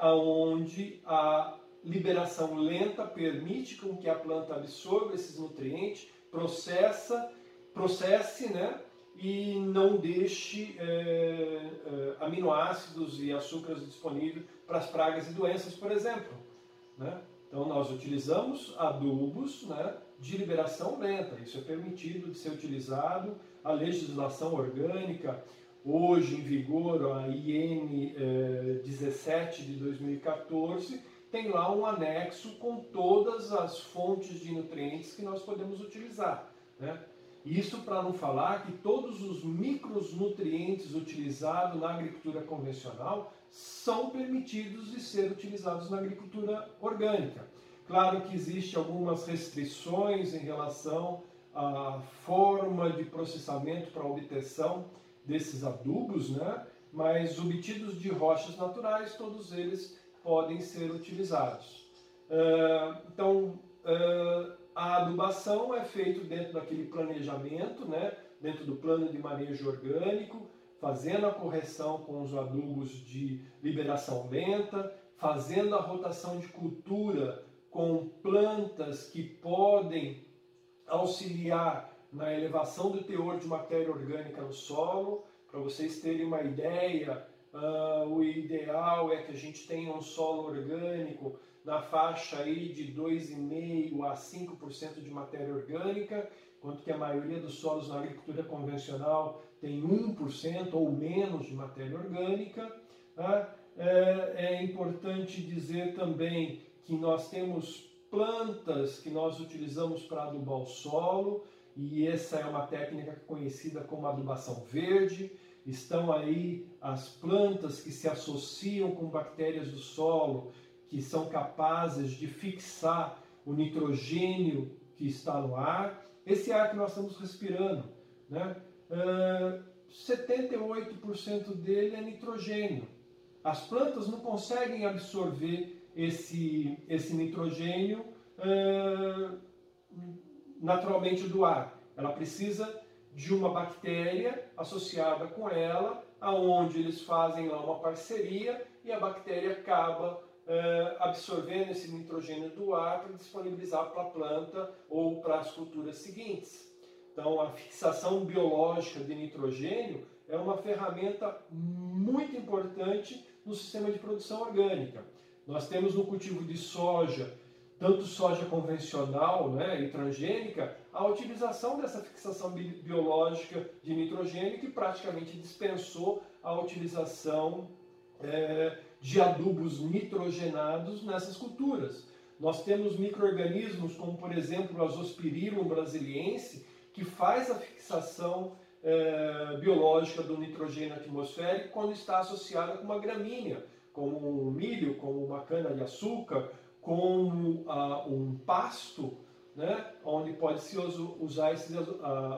onde a liberação lenta permite com que a planta absorva esses nutrientes, processa, processe, né, e não deixe é, é, aminoácidos e açúcares disponíveis para as pragas e doenças, por exemplo. Né? Então nós utilizamos adubos né, de liberação lenta, isso é permitido de ser utilizado. A legislação orgânica hoje em vigor, a IN eh, 17 de 2014, tem lá um anexo com todas as fontes de nutrientes que nós podemos utilizar. Né? Isso para não falar que todos os micronutrientes utilizados na agricultura convencional são permitidos de ser utilizados na agricultura orgânica. Claro que existem algumas restrições em relação à forma de processamento para obtenção desses adubos, né? mas obtidos de rochas naturais, todos eles podem ser utilizados. Uh, então, uh, a adubação é feita dentro daquele planejamento, né? dentro do plano de manejo orgânico, fazendo a correção com os adubos de liberação lenta, fazendo a rotação de cultura com plantas que podem auxiliar na elevação do teor de matéria orgânica no solo. Para vocês terem uma ideia, uh, o ideal é que a gente tenha um solo orgânico na faixa aí de 2,5% a 5% de matéria orgânica, enquanto que a maioria dos solos na agricultura convencional tem 1% ou menos de matéria orgânica. Tá? É, é importante dizer também que nós temos plantas que nós utilizamos para adubar o solo, e essa é uma técnica conhecida como adubação verde. Estão aí as plantas que se associam com bactérias do solo, que são capazes de fixar o nitrogênio que está no ar. Esse ar que nós estamos respirando, né? Uh, 78% dele é nitrogênio. As plantas não conseguem absorver esse, esse nitrogênio uh, naturalmente do ar. Ela precisa de uma bactéria associada com ela aonde eles fazem lá uma parceria e a bactéria acaba eh, absorvendo esse nitrogênio do ar para disponibilizar para a planta ou para as culturas seguintes. Então, a fixação biológica de nitrogênio é uma ferramenta muito importante no sistema de produção orgânica. Nós temos no cultivo de soja, tanto soja convencional né, e transgênica, a utilização dessa fixação biológica de nitrogênio que praticamente dispensou a utilização é, de adubos nitrogenados nessas culturas. Nós temos micro-organismos como, por exemplo, o Azospirillum brasiliense, que faz a fixação é, biológica do nitrogênio atmosférico quando está associada com uma gramínea, como o milho, como uma cana-de-açúcar, como ah, um pasto, né, onde pode se usar esse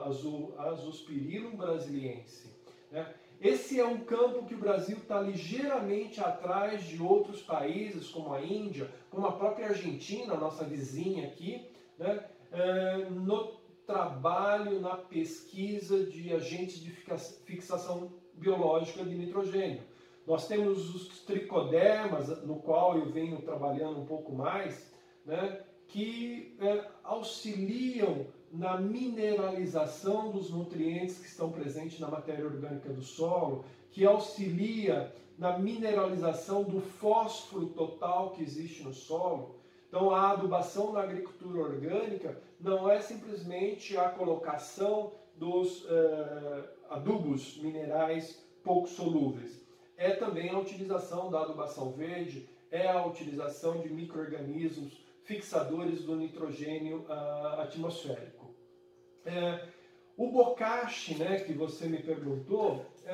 azul, azospirillum brasiliense. Né? Esse é um campo que o Brasil está ligeiramente atrás de outros países, como a Índia, como a própria Argentina, nossa vizinha aqui, né? é, no trabalho, na pesquisa de agentes de fixação biológica de nitrogênio. Nós temos os tricodermas, no qual eu venho trabalhando um pouco mais, né? que é, auxiliam na mineralização dos nutrientes que estão presentes na matéria orgânica do solo, que auxilia na mineralização do fósforo total que existe no solo. Então, a adubação na agricultura orgânica não é simplesmente a colocação dos eh, adubos minerais pouco solúveis, é também a utilização da adubação verde, é a utilização de micro-organismos fixadores do nitrogênio uh, atmosférico. É, o bocashi, né, que você me perguntou, é,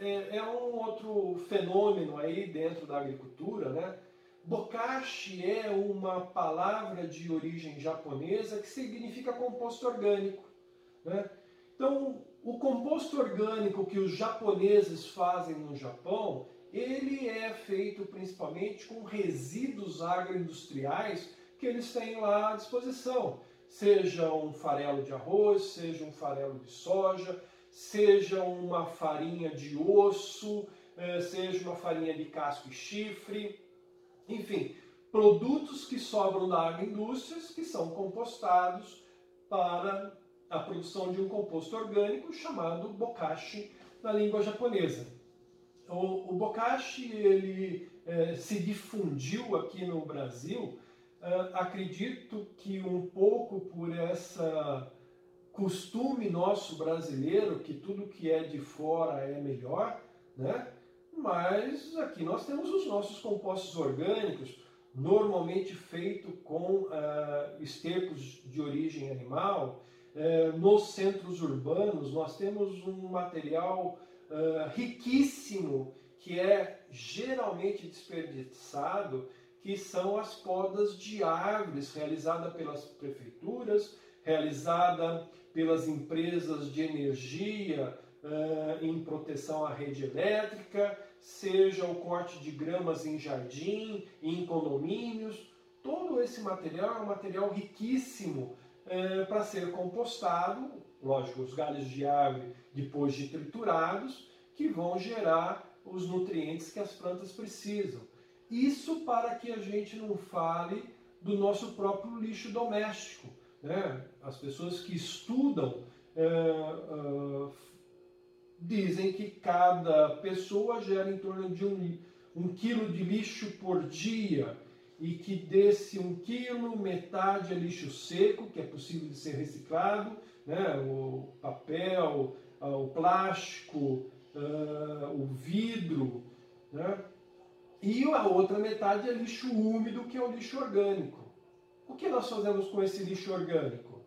é, é, um outro fenômeno aí dentro da agricultura, né? Bokashi é uma palavra de origem japonesa que significa composto orgânico. Né? Então, o composto orgânico que os japoneses fazem no Japão ele é feito principalmente com resíduos agroindustriais que eles têm lá à disposição, seja um farelo de arroz, seja um farelo de soja, seja uma farinha de osso, eh, seja uma farinha de casco e chifre, enfim, produtos que sobram da agroindústria que são compostados para a produção de um composto orgânico chamado bokashi na língua japonesa. O, o bokashi ele é, se difundiu aqui no Brasil, é, acredito que um pouco por essa costume nosso brasileiro que tudo que é de fora é melhor, né? Mas aqui nós temos os nossos compostos orgânicos, normalmente feito com uh, estercos de origem animal. Uh, nos centros urbanos nós temos um material uh, riquíssimo que é geralmente desperdiçado, que são as podas de árvores realizada pelas prefeituras, realizada pelas empresas de energia uh, em proteção à rede elétrica, seja o corte de gramas em jardim, em condomínios. Todo esse material é um material riquíssimo uh, para ser compostado, lógico, os galhos de árvore depois de triturados, que vão gerar os nutrientes que as plantas precisam. Isso para que a gente não fale do nosso próprio lixo doméstico. Né? As pessoas que estudam é, é, dizem que cada pessoa gera em torno de um, um quilo de lixo por dia e que desse um quilo, metade é lixo seco, que é possível de ser reciclado, né? o papel, o plástico, uh, o vidro, né? e a outra metade é lixo úmido, que é o lixo orgânico. O que nós fazemos com esse lixo orgânico?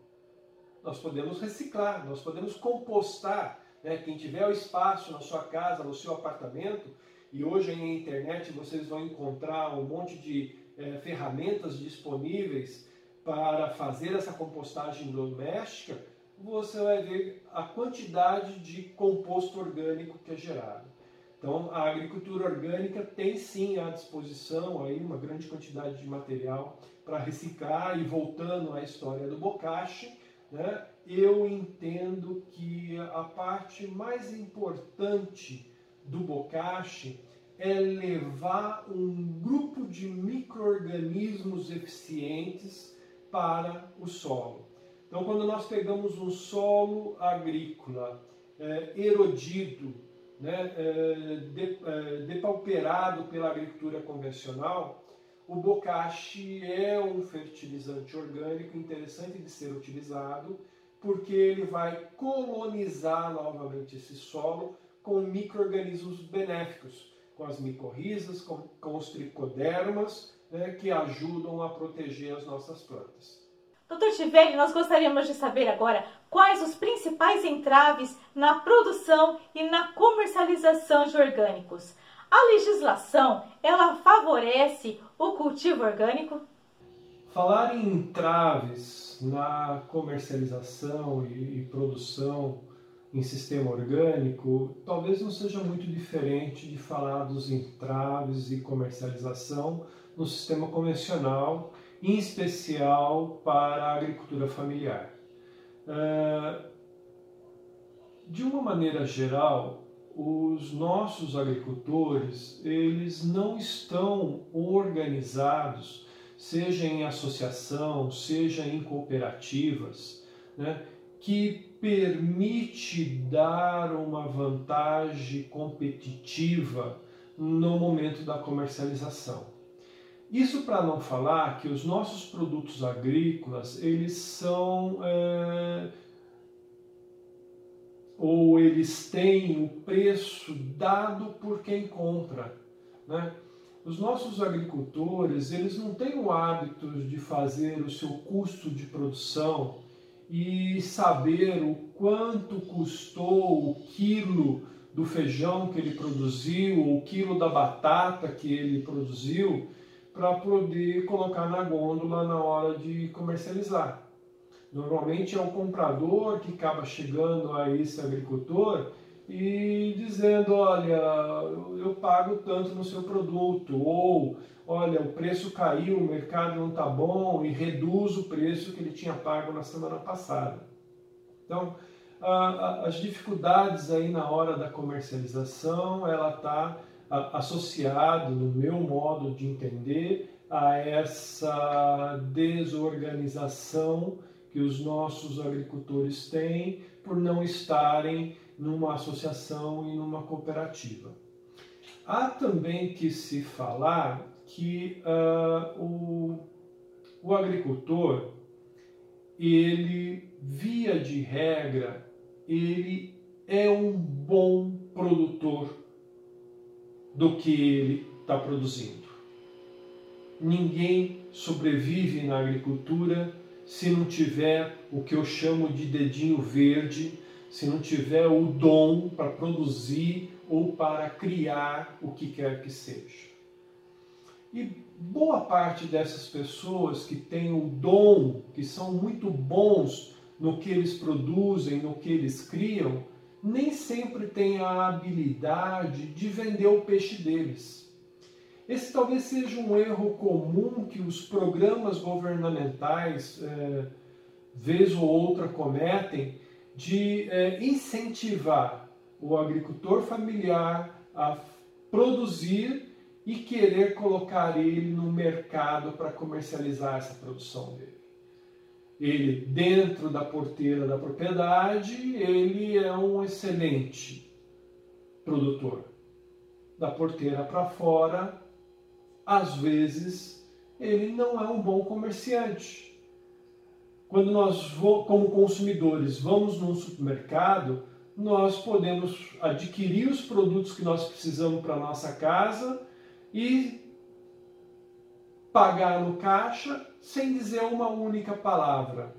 Nós podemos reciclar, nós podemos compostar. Né? Quem tiver o espaço na sua casa, no seu apartamento, e hoje na internet vocês vão encontrar um monte de é, ferramentas disponíveis para fazer essa compostagem doméstica, você vai ver a quantidade de composto orgânico que é gerado. Então, a agricultura orgânica tem sim à disposição aí uma grande quantidade de material para reciclar e voltando à história do bocashi, né, eu entendo que a parte mais importante do bocashi é levar um grupo de micro-organismos eficientes para o solo. Então, quando nós pegamos um solo agrícola é, erodido, né, é, de, é, depauperado pela agricultura convencional, o bocashi é um fertilizante orgânico interessante de ser utilizado, porque ele vai colonizar novamente esse solo com micro-organismos benéficos, com as micorrizas, com, com os tricodermas, né, que ajudam a proteger as nossas plantas. Doutor Tivelli, nós gostaríamos de saber agora quais os principais entraves na produção e na comercialização de orgânicos. A legislação, ela favorece o cultivo orgânico? Falar em entraves na comercialização e, e produção em sistema orgânico talvez não seja muito diferente de falar dos entraves e comercialização no sistema convencional, em especial para a agricultura familiar. É, de uma maneira geral, os nossos agricultores eles não estão organizados, seja em associação, seja em cooperativas, né, que permite dar uma vantagem competitiva no momento da comercialização. Isso para não falar que os nossos produtos agrícolas eles são é, ou eles têm o preço dado por quem compra, né? Os nossos agricultores eles não têm o hábito de fazer o seu custo de produção e saber o quanto custou o quilo do feijão que ele produziu, o quilo da batata que ele produziu, para poder colocar na gôndola na hora de comercializar. Normalmente é o comprador que acaba chegando a esse agricultor e dizendo, olha, eu pago tanto no seu produto, ou olha, o preço caiu, o mercado não está bom, e reduz o preço que ele tinha pago na semana passada. Então, as dificuldades aí na hora da comercialização, ela está associado, no meu modo de entender, a essa desorganização que os nossos agricultores têm por não estarem numa associação e numa cooperativa. Há também que se falar que uh, o, o agricultor, ele, via de regra, ele é um bom produtor do que ele está produzindo. Ninguém sobrevive na agricultura se não tiver o que eu chamo de dedinho verde, se não tiver o dom para produzir ou para criar o que quer que seja. E boa parte dessas pessoas que têm o dom, que são muito bons no que eles produzem, no que eles criam, nem sempre têm a habilidade de vender o peixe deles. Esse talvez seja um erro comum que os programas governamentais, é, vez ou outra, cometem, de é, incentivar o agricultor familiar a produzir e querer colocar ele no mercado para comercializar essa produção dele. Ele, dentro da porteira da propriedade, ele é um excelente produtor. Da porteira para fora, às vezes, ele não é um bom comerciante. Quando nós, como consumidores, vamos num supermercado, nós podemos adquirir os produtos que nós precisamos para nossa casa e pagar no caixa sem dizer uma única palavra.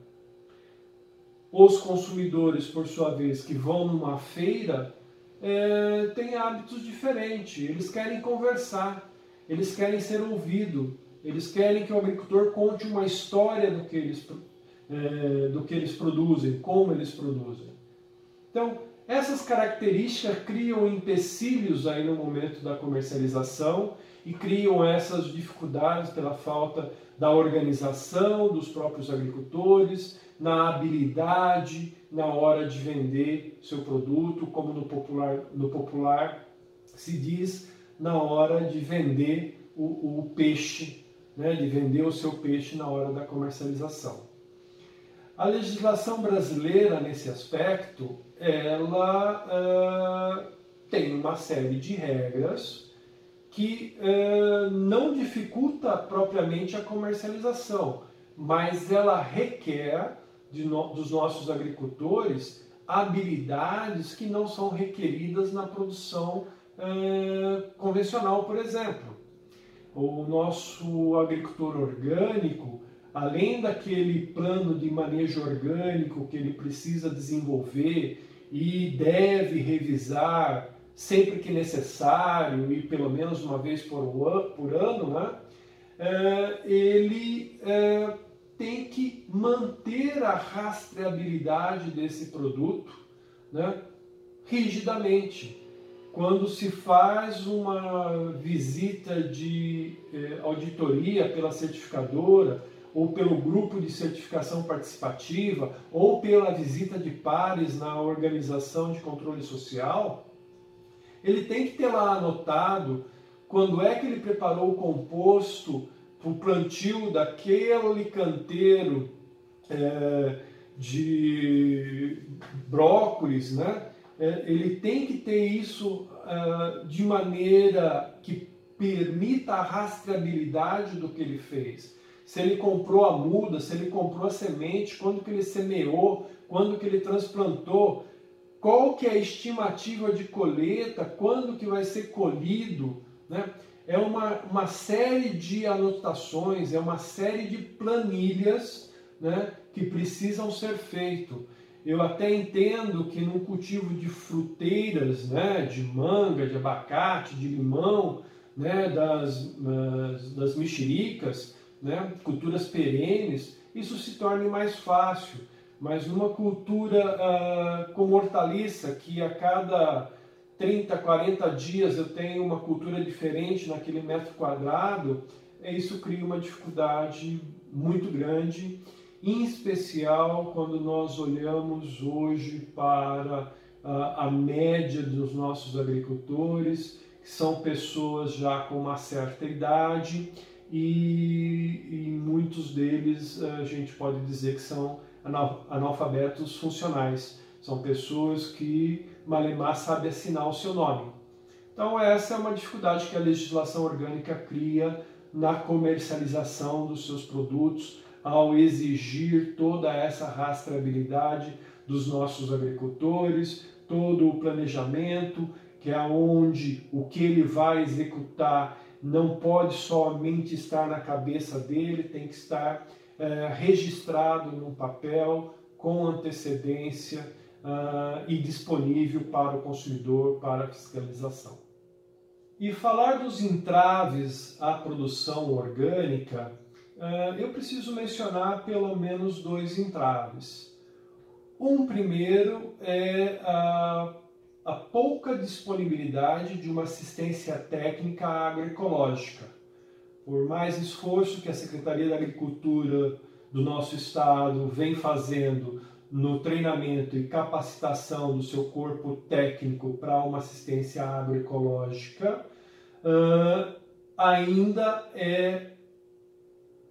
Os consumidores, por sua vez, que vão numa feira, é, têm hábitos diferentes. Eles querem conversar, eles querem ser ouvidos, eles querem que o agricultor conte uma história do que eles, é, do que eles produzem, como eles produzem. Então, essas características criam empecilhos aí no momento da comercialização e criam essas dificuldades pela falta da organização dos próprios agricultores, na habilidade na hora de vender seu produto, como no popular, no popular se diz na hora de vender o, o peixe, né, de vender o seu peixe na hora da comercialização. A legislação brasileira, nesse aspecto, ela uh, tem uma série de regras que uh, não dificulta propriamente a comercialização, mas ela requer no, dos nossos agricultores habilidades que não são requeridas na produção convencional, por exemplo. O nosso agricultor orgânico, além daquele plano de manejo orgânico que ele precisa desenvolver e deve revisar sempre que necessário e pelo menos uma vez por, por ano, né? Ele tem que manter a rastreabilidade desse produto né? rigidamente. Quando se faz uma visita de é, auditoria pela certificadora, ou pelo grupo de certificação participativa, ou pela visita de pares na organização de controle social, ele tem que ter lá anotado quando é que ele preparou o composto para o plantio daquele canteiro é, de brócolis, né? É, ele tem que ter isso uh, de maneira que permita a rastreabilidade do que ele fez. Se ele comprou a muda, se ele comprou a semente, quando que ele semeou, quando que ele transplantou, qual que é a estimativa de colheita, quando que vai ser colhido, né? É uma, uma série de anotações, é uma série de planilhas né, que precisam ser feitas. Eu até entendo que no cultivo de fruteiras, né, de manga, de abacate, de limão, né, das, das mexericas, né, culturas perenes, isso se torne mais fácil. Mas numa cultura uh, como hortaliça, que a cada 30, 40 dias eu tenho uma cultura diferente naquele metro quadrado, isso cria uma dificuldade muito grande, em especial quando nós olhamos hoje para uh, a média dos nossos agricultores, que são pessoas já com uma certa idade e, e muitos deles a gente pode dizer que são analfabetos funcionais. São pessoas que Malemar sabe assinar o seu nome. Então essa é uma dificuldade que a legislação orgânica cria na comercialização dos seus produtos ao exigir toda essa rastreabilidade dos nossos agricultores, todo o planejamento, que é onde o que ele vai executar não pode somente estar na cabeça dele, tem que estar é, registrado no papel com antecedência uh, e disponível para o consumidor para fiscalização. E falar dos entraves à produção orgânica, eu preciso mencionar pelo menos dois entraves. Um primeiro é a, a pouca disponibilidade de uma assistência técnica agroecológica por mais esforço que a Secretaria da Agricultura do nosso estado vem fazendo no treinamento e capacitação do seu corpo técnico para uma assistência agroecológica, uh, ainda é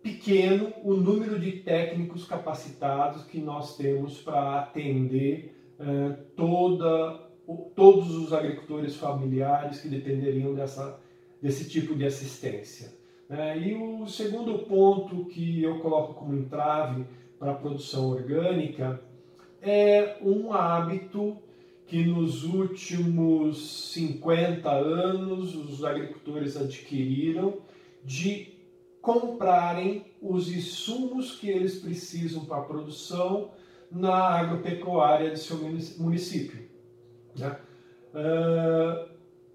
pequeno o número de técnicos capacitados que nós temos para atender uh, toda, todos os agricultores familiares que dependeriam dessa, desse tipo de assistência. É, e o segundo ponto que eu coloco como entrave para a produção orgânica é um hábito que nos últimos 50 anos os agricultores adquiriram de comprarem os insumos que eles precisam para a produção na agropecuária de seu município. Né? Uh,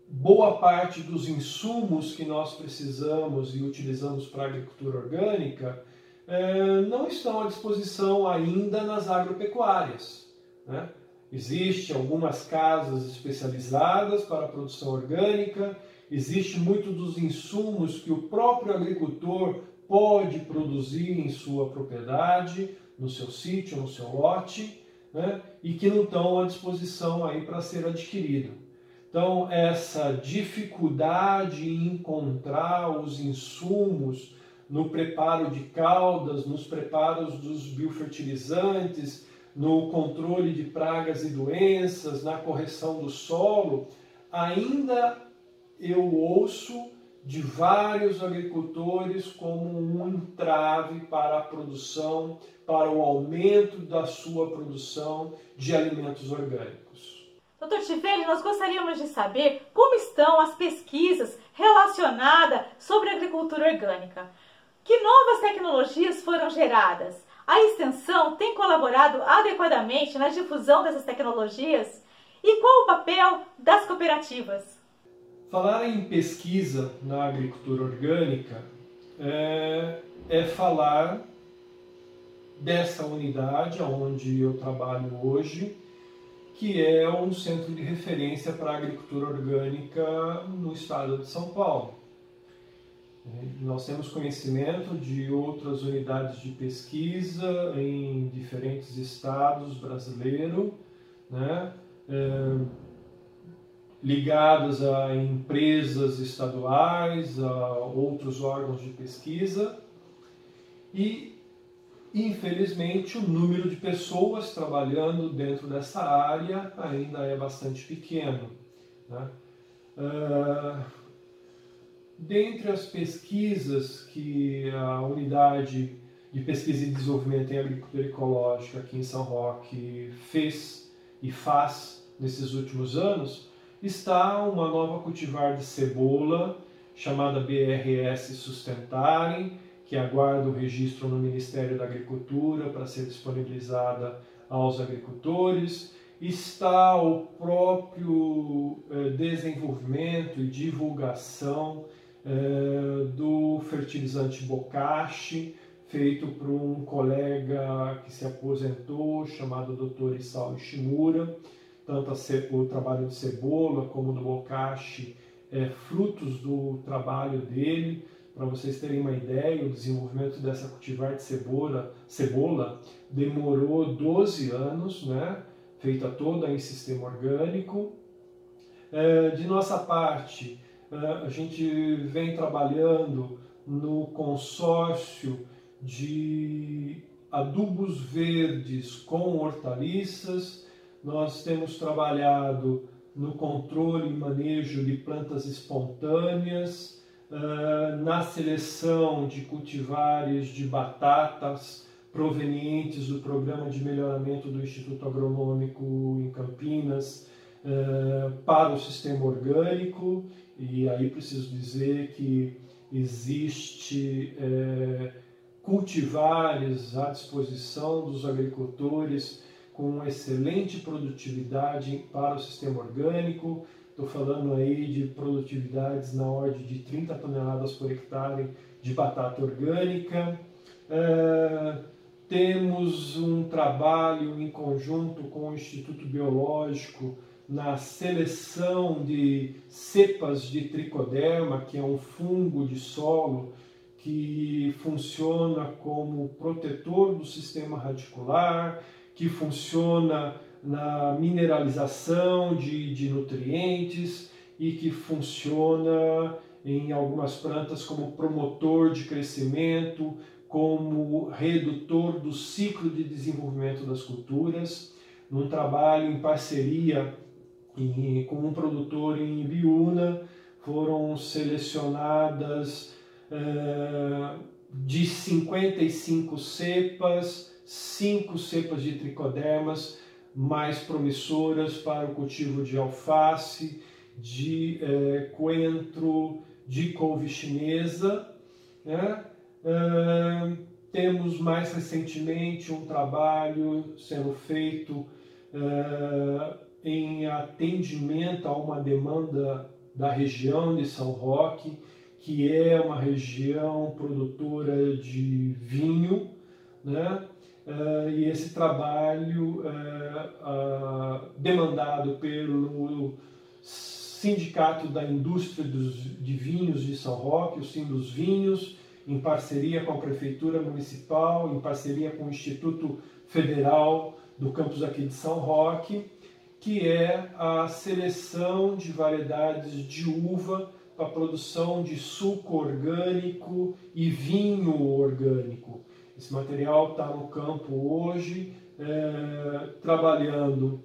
boa parte dos insumos que nós precisamos e utilizamos para a agricultura orgânica é, não estão à disposição ainda nas agropecuárias. Né? Existem algumas casas especializadas para a produção orgânica, existe muito dos insumos que o próprio agricultor pode produzir em sua propriedade, no seu sítio, no seu lote, né? e que não estão à disposição aí para ser adquirido. Então, essa dificuldade em encontrar os insumos no preparo de caldas, nos preparos dos biofertilizantes, no controle de pragas e doenças, na correção do solo, ainda eu ouço de vários agricultores como um entrave para a produção, para o aumento da sua produção de alimentos orgânicos. Doutor Tivelli, nós gostaríamos de saber como estão as pesquisas relacionadas sobre agricultura orgânica. Que novas tecnologias foram geradas? A extensão tem colaborado adequadamente na difusão dessas tecnologias? E qual o papel das cooperativas? Falar em pesquisa na agricultura orgânica é, é falar dessa unidade onde eu trabalho hoje, que é um centro de referência para a agricultura orgânica no estado de São Paulo. Nós temos conhecimento de outras unidades de pesquisa em diferentes estados brasileiros, né, é, ligadas a empresas estaduais, a outros órgãos de pesquisa, e infelizmente o número de pessoas trabalhando dentro dessa área ainda é bastante pequeno. Né? Uh, dentre as pesquisas que a unidade de pesquisa e desenvolvimento em agricultura ecológica aqui em São Roque fez e faz nesses últimos anos, está uma nova cultivar de cebola chamada BRS Sustentarem, que aguarda o registro no Ministério da Agricultura para ser disponibilizada aos agricultores. Está o próprio eh, desenvolvimento e divulgação é, do fertilizante Bocashi, feito por um colega que se aposentou, chamado Dr. Isao Ishimura. Tanto o trabalho de cebola como do Bokashi é frutos do trabalho dele. Para vocês terem uma ideia, o desenvolvimento dessa cultivar de cebola, cebola demorou 12 anos, né? feita toda em sistema orgânico. É, de nossa parte, né, a gente vem trabalhando no consórcio de adubos verdes com hortaliças, nós temos trabalhado no controle e manejo de plantas espontâneas, eh, na seleção de cultivares de batatas provenientes do programa de melhoramento do Instituto Agronômico em Campinas eh, para o sistema orgânico. E aí preciso dizer que existe é, cultivares à disposição dos agricultores com excelente produtividade para o sistema orgânico. Estou falando aí de produtividades na ordem de 30 toneladas por hectare de batata orgânica. É, temos um trabalho em conjunto com o Instituto Biológico na seleção de cepas de tricoderma, que é um fungo de solo que funciona como protetor do sistema radicular, que funciona na mineralização de, de nutrientes e que funciona em algumas plantas como promotor de crescimento, como redutor do ciclo de desenvolvimento das culturas, num trabalho em parceria e com um produtor em Ibiúna foram selecionadas uh, de 55 cepas, cinco cepas de tricodermas mais promissoras para o cultivo de alface, de uh, coentro, de couve chinesa. Né? Temos mais recentemente um trabalho sendo feito uh, em atendimento a uma demanda da região de São Roque, que é uma região produtora de vinho, né? Uh, e esse trabalho uh, demandado pelo Sindicato da Indústria dos, de Vinhos de São Roque, o Sim dos Vinhos, em parceria com a Prefeitura Municipal, em parceria com o Instituto Federal do campus aqui de São Roque, que é a seleção de variedades de uva para produção de suco orgânico e vinho orgânico. Esse material está no campo hoje, é, trabalhando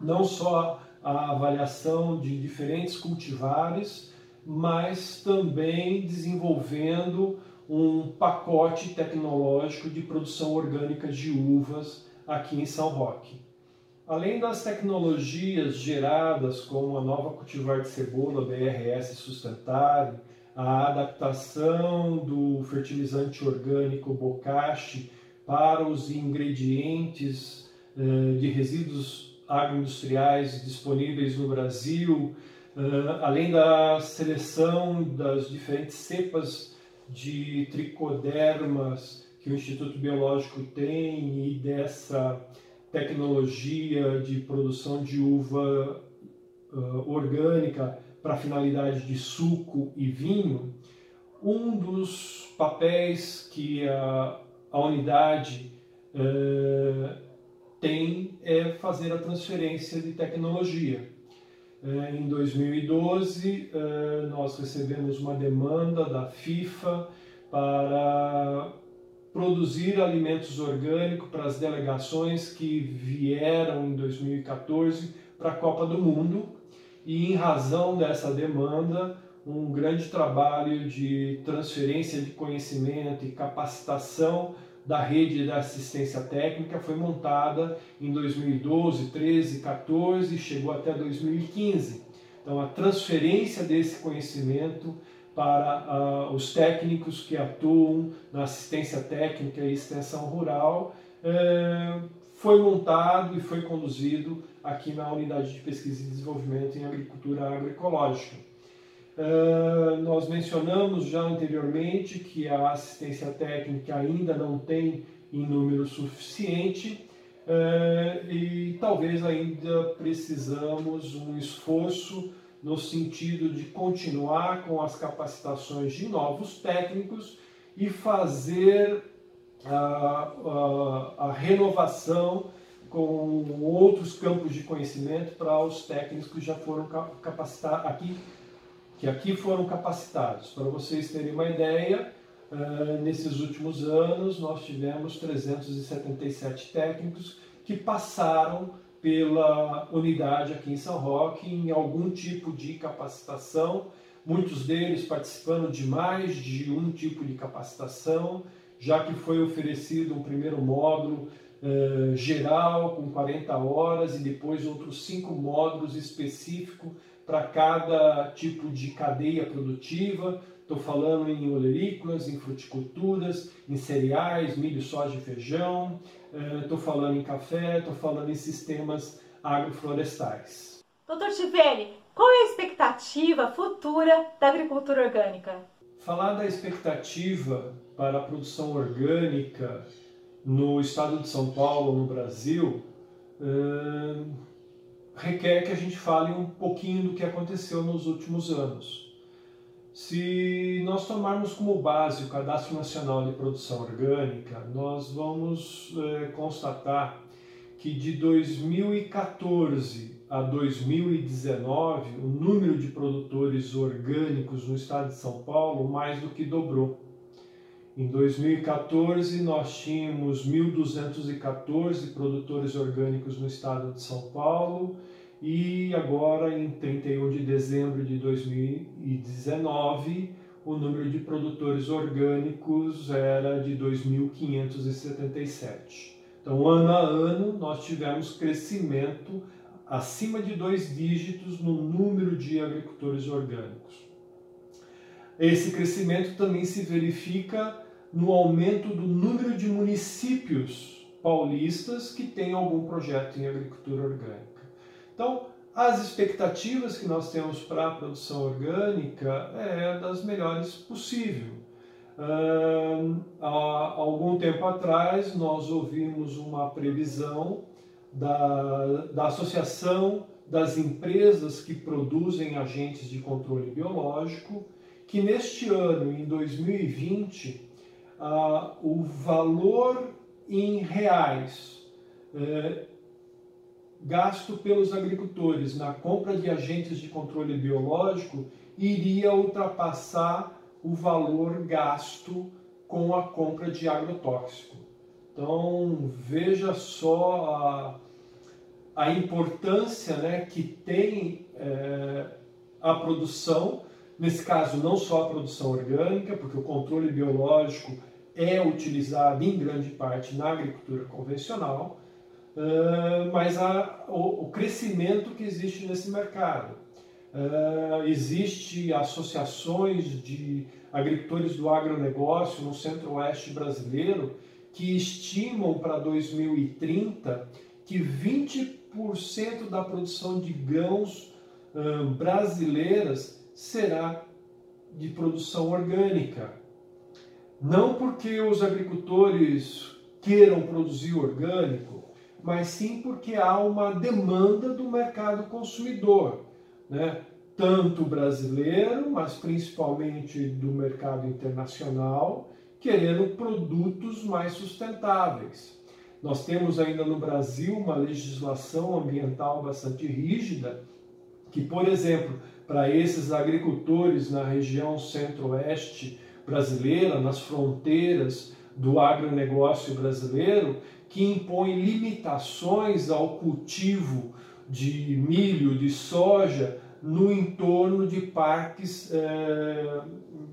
não só a avaliação de diferentes cultivares, mas também desenvolvendo um pacote tecnológico de produção orgânica de uvas aqui em São Roque. Além das tecnologias geradas como a nova cultivar de cebola BRS Sustentare, a adaptação do fertilizante orgânico Bocashi para os ingredientes eh, de resíduos agroindustriais disponíveis no Brasil, eh, além da seleção das diferentes cepas de tricodermas que o Instituto Biológico tem e dessa tecnologia de produção de uva uh, orgânica para finalidade de suco e vinho, um dos papéis que a, a unidade uh, tem é fazer a transferência de tecnologia. Uh, em 2012, nós recebemos uma demanda da FIFA para produzir alimentos orgânicos para as delegações que vieram em 2014 para a Copa do Mundo e em razão dessa demanda um grande trabalho de transferência de conhecimento e capacitação da rede da assistência técnica foi montada em 2012, 13, 14 e chegou até 2015. Então a transferência desse conhecimento para uh, os técnicos que atuam na assistência técnica e extensão rural, uh, foi montado e foi conduzido aqui na Unidade de Pesquisa e Desenvolvimento em Agricultura Agroecológica. Uh, nós mencionamos já anteriormente que a assistência técnica ainda não tem em número suficiente uh, e talvez ainda precisamos um esforço no sentido de continuar com as capacitações de novos técnicos e fazer a, a, renovação com outros campos de conhecimento para os técnicos que já foram capacitados aqui, que aqui foram capacitados. Para vocês terem uma ideia, uh, nesses últimos anos nós tivemos 377 técnicos que passaram pela unidade aqui em São Roque em algum tipo de capacitação, muitos deles participando de mais de um tipo de capacitação, já que foi oferecido um primeiro módulo eh, geral com 40 horas e depois outros cinco módulos específicos para cada tipo de cadeia produtiva. Estou falando em olerícolas, em fruticulturas, em cereais, milho, soja e feijão, estou eh, falando em café, estou falando em sistemas agroflorestais. Doutor Tivelli, qual é a expectativa futura da agricultura orgânica? Falar da expectativa para a produção orgânica no estado de São Paulo, no Brasil, eh, requer que a gente fale um pouquinho do que aconteceu nos últimos anos. Se nós tomarmos como base o Cadastro Nacional de Produção Orgânica, nós vamos é, constatar que de 2014 a 2019, o número de produtores orgânicos no estado de São Paulo mais do que dobrou. Em 2014, nós tínhamos 1.214 produtores orgânicos no estado de São Paulo e agora, em 31 de dezembro de 2019, o número de produtores orgânicos era de 2.577. Então, ano a ano, nós tivemos crescimento acima de dois dígitos no número de agricultores orgânicos. Esse crescimento também se verifica no aumento do número de municípios paulistas que têm algum projeto em agricultura orgânica. Então, as expectativas que nós temos para a produção orgânica é das melhores possível. há algum tempo atrás, nós ouvimos uma previsão da, da Associação das Empresas que Produzem Agentes de Controle Biológico, que neste ano, em 2020, o valor em reais eh, gasto pelos agricultores na compra de agentes de controle biológico iria ultrapassar o valor gasto com a compra de agrotóxico. Então veja só a, importância né, que tem é, a produção, nesse caso não só a produção orgânica, porque o controle biológico é utilizado em grande parte na agricultura convencional, uh, mas a, o, o, crescimento que existe nesse mercado. Uh, existe associações de agricultores do agronegócio no centro-oeste brasileiro que estimam para 2030 que 20% da produção de grãos brasileiras será de produção orgânica. Não porque os agricultores queiram produzir orgânico, mas sim porque há uma demanda do mercado consumidor, né? tanto brasileiro, mas principalmente do mercado internacional, querendo produtos mais sustentáveis. Nós temos ainda no Brasil uma legislação ambiental bastante rígida, que, por exemplo, para esses agricultores na região centro-oeste brasileira, nas fronteiras do agronegócio brasileiro, que impõe limitações ao cultivo de milho, de soja, no entorno de parques é,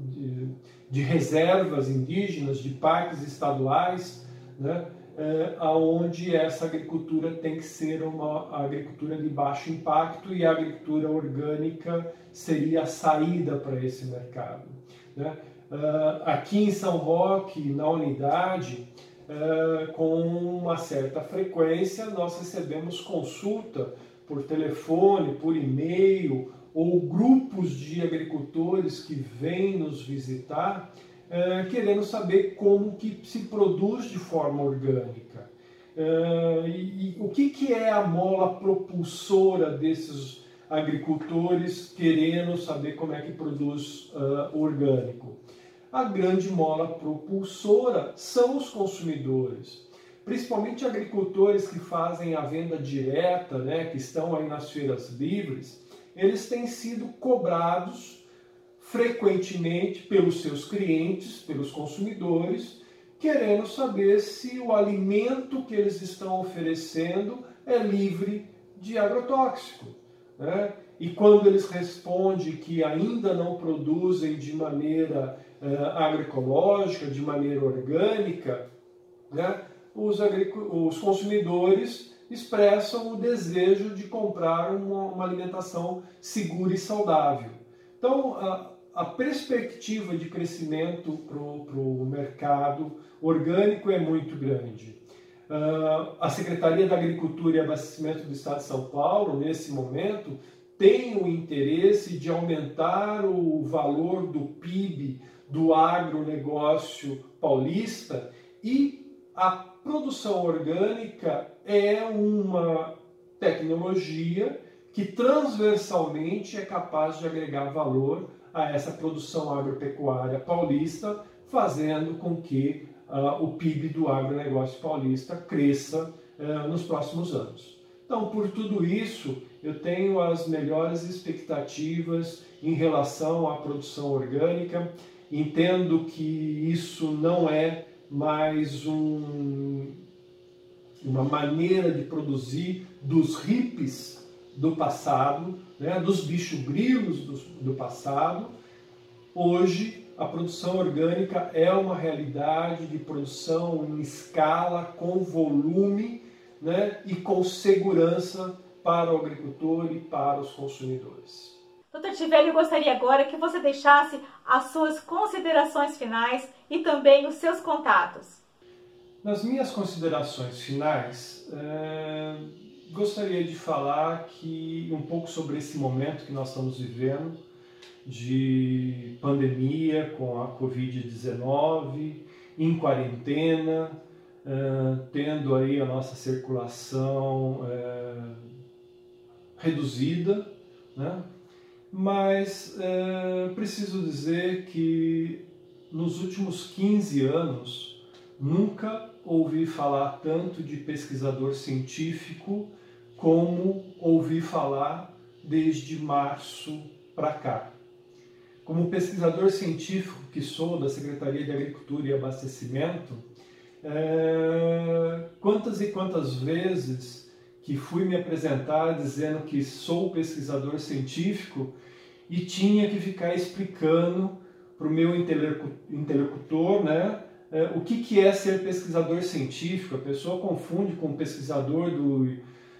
de, de, reservas indígenas, de parques estaduais, né, é, aonde essa agricultura tem que ser uma agricultura de baixo impacto e a agricultura orgânica seria a saída para esse mercado. Né? Uh, aqui em São Roque, na unidade, uh, com uma certa frequência, nós recebemos consulta por telefone, por e-mail ou grupos de agricultores que vêm nos visitar uh, querendo saber como que se produz de forma orgânica. E, e, o que, que é a mola propulsora desses agricultores querendo saber como é que produz orgânico? a grande mola propulsora são os consumidores. Principalmente agricultores que fazem a venda direta, né, que estão aí nas feiras livres, eles têm sido cobrados frequentemente pelos seus clientes, pelos consumidores, querendo saber se o alimento que eles estão oferecendo é livre de agrotóxico. Né? E quando eles respondem que ainda não produzem de maneira uh, agroecológica, de maneira orgânica, né, os, os consumidores expressam o desejo de comprar uma, uma alimentação segura e saudável. Então, a, a perspectiva de crescimento para o mercado orgânico é muito grande. Uh, a Secretaria da Agricultura e Abastecimento do Estado de São Paulo, nesse momento, tem o interesse de aumentar o valor do PIB do agronegócio paulista e a produção orgânica é uma tecnologia que transversalmente é capaz de agregar valor a essa produção agropecuária paulista, fazendo com que uh, o PIB do agronegócio paulista cresça uh, nos próximos anos. Então, por tudo isso, eu tenho as melhores expectativas em relação à produção orgânica entendo que isso não é mais um, uma maneira de produzir dos hippies do passado, né, dos bicho-grilos do, do passado. Hoje, a produção orgânica é uma realidade de produção em escala, com volume né, e com segurança para o agricultor e para os consumidores. Doutor Tivelli, eu gostaria agora que você deixasse as suas considerações finais e também os seus contatos. Nas minhas considerações finais, é, gostaria de falar que um pouco sobre esse momento que nós estamos vivendo de pandemia com a Covid-19, em quarentena, é, tendo aí a nossa circulação é, reduzida, né? mas é, preciso dizer que nos últimos 15 anos nunca ouvi falar tanto de pesquisador científico como ouvi falar desde março para cá. Como pesquisador científico que sou da Secretaria de Agricultura e Abastecimento, é, quantas e quantas vezes que fui me apresentar dizendo que sou pesquisador científico e tinha que ficar explicando para o meu interlocutor né, é, o que, que é ser pesquisador científico. A pessoa confunde com pesquisador do,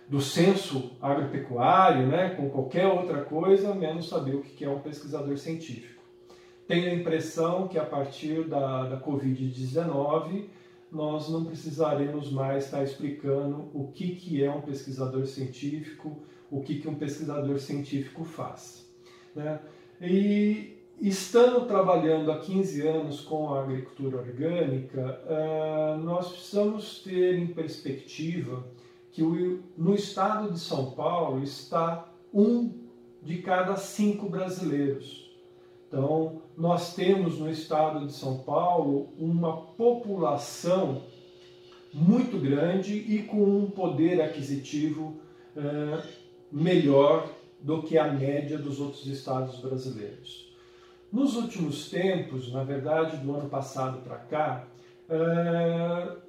do censo agropecuário, né, com qualquer outra coisa, menos saber o que é um pesquisador científico. Tenho a impressão que a partir da, da Covid-19 nós não precisaremos mais estar explicando o que, que é um pesquisador científico, o que, que um pesquisador científico faz. Né? E estando trabalhando há 15 anos com a agricultura orgânica, uh, nós precisamos ter em perspectiva que no estado de São Paulo está um de cada cinco brasileiros. Então, nós temos no estado de São Paulo uma população muito grande e com um poder aquisitivo uh, melhor do que a média dos outros estados brasileiros. Nos últimos tempos, na verdade do ano passado para cá, uh,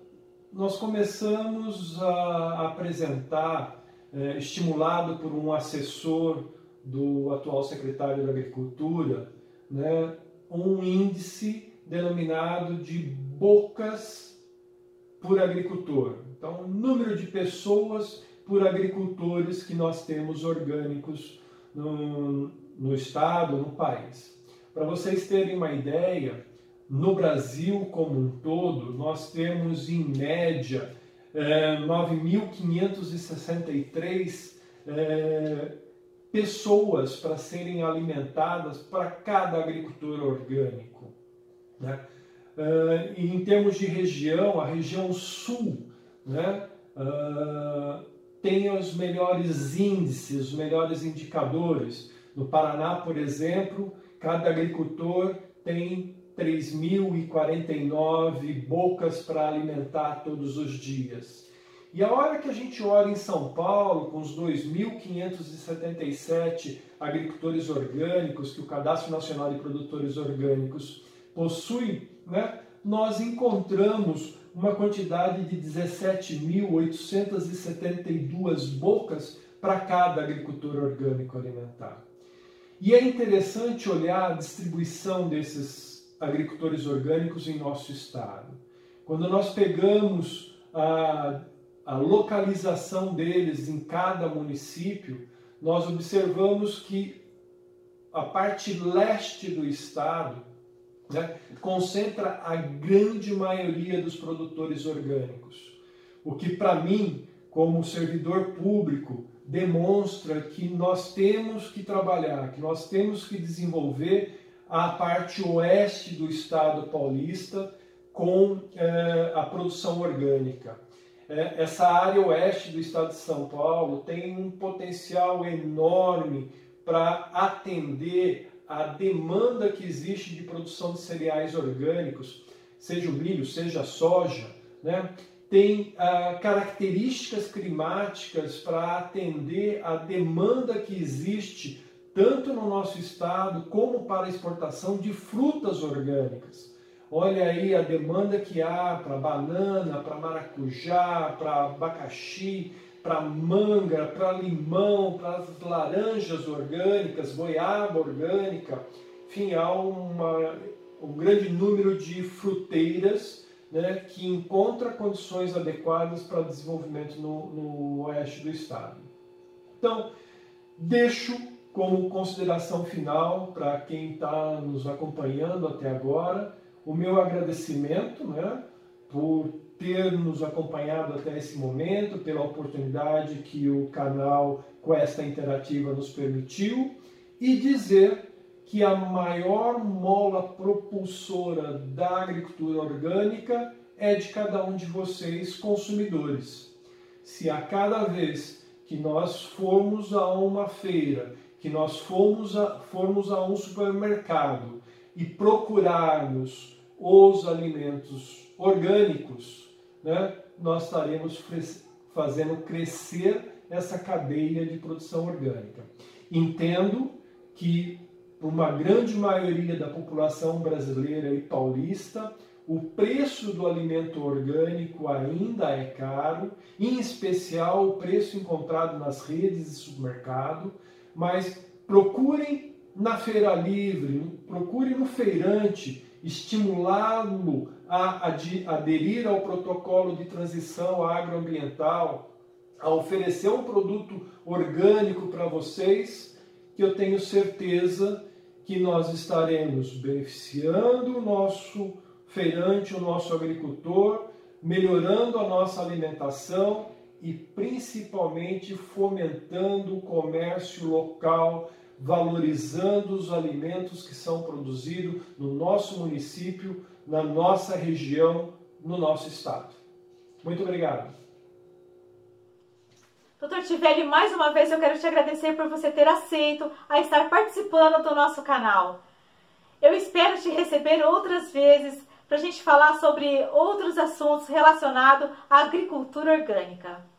nós começamos a apresentar, uh, estimulado por um assessor do atual secretário da Agricultura, né, um índice denominado de bocas por agricultor. Então, o número de pessoas por agricultores que nós temos orgânicos no, no estado, no país. Para vocês terem uma ideia, no Brasil como um todo, nós temos em média é, 9.563 é, pessoas para serem alimentadas para cada agricultor orgânico. Né? Uh, em termos de região, a região sul né, uh, tem os melhores índices, os melhores indicadores. No Paraná, por exemplo, cada agricultor tem 3.049 bocas para alimentar todos os dias. E a hora que a gente olha em São Paulo, com os 2.577 agricultores orgânicos que o Cadastro Nacional de Produtores Orgânicos possui, né, nós encontramos uma quantidade de 17.872 bocas para cada agricultor orgânico alimentar. E é interessante olhar a distribuição desses agricultores orgânicos em nosso estado. Quando nós pegamos a a localização deles em cada município, nós observamos que a parte leste do estado né, concentra a grande maioria dos produtores orgânicos. O que, para mim, como servidor público, demonstra que nós temos que trabalhar, que nós temos que desenvolver a parte oeste do estado paulista com eh, a produção orgânica. É, essa área oeste do estado de São Paulo tem um potencial enorme para atender a demanda que existe de produção de cereais orgânicos, seja o milho, seja a soja, né? tem ah, características climáticas para atender a demanda que existe tanto no nosso estado como para exportação de frutas orgânicas. Olha aí a demanda que há para banana, para maracujá, para abacaxi, para manga, para limão, para laranjas orgânicas, goiaba orgânica. Enfim, há uma, um grande número de fruteiras né, que encontra condições adequadas para desenvolvimento no, no oeste do estado. Então, deixo como consideração final para quem está nos acompanhando até agora o meu agradecimento né, por ter nos acompanhado até esse momento, pela oportunidade que o canal Questa Interativa nos permitiu e dizer que a maior mola propulsora da agricultura orgânica é de cada um de vocês, consumidores. Se a cada vez que nós formos a uma feira, que nós formos a, formos a um supermercado e procurarmos os alimentos orgânicos, né, nós estaremos fazendo crescer essa cadeia de produção orgânica. Entendo que uma grande maioria da população brasileira e paulista, o preço do alimento orgânico ainda é caro, em especial o preço encontrado nas redes de supermercado, mas procurem na feira livre, procurem no feirante estimulá-lo a aderir ao protocolo de transição agroambiental, a oferecer um produto orgânico para vocês, que eu tenho certeza que nós estaremos beneficiando o nosso feirante, o nosso agricultor, melhorando a nossa alimentação e principalmente fomentando o comércio local, valorizando os alimentos que são produzidos no nosso município, na nossa região, no nosso estado. Muito obrigado. Doutor Tivelli, mais uma vez eu quero te agradecer por você ter aceito a estar participando do nosso canal. Eu espero te receber outras vezes para a gente falar sobre outros assuntos relacionados à agricultura orgânica.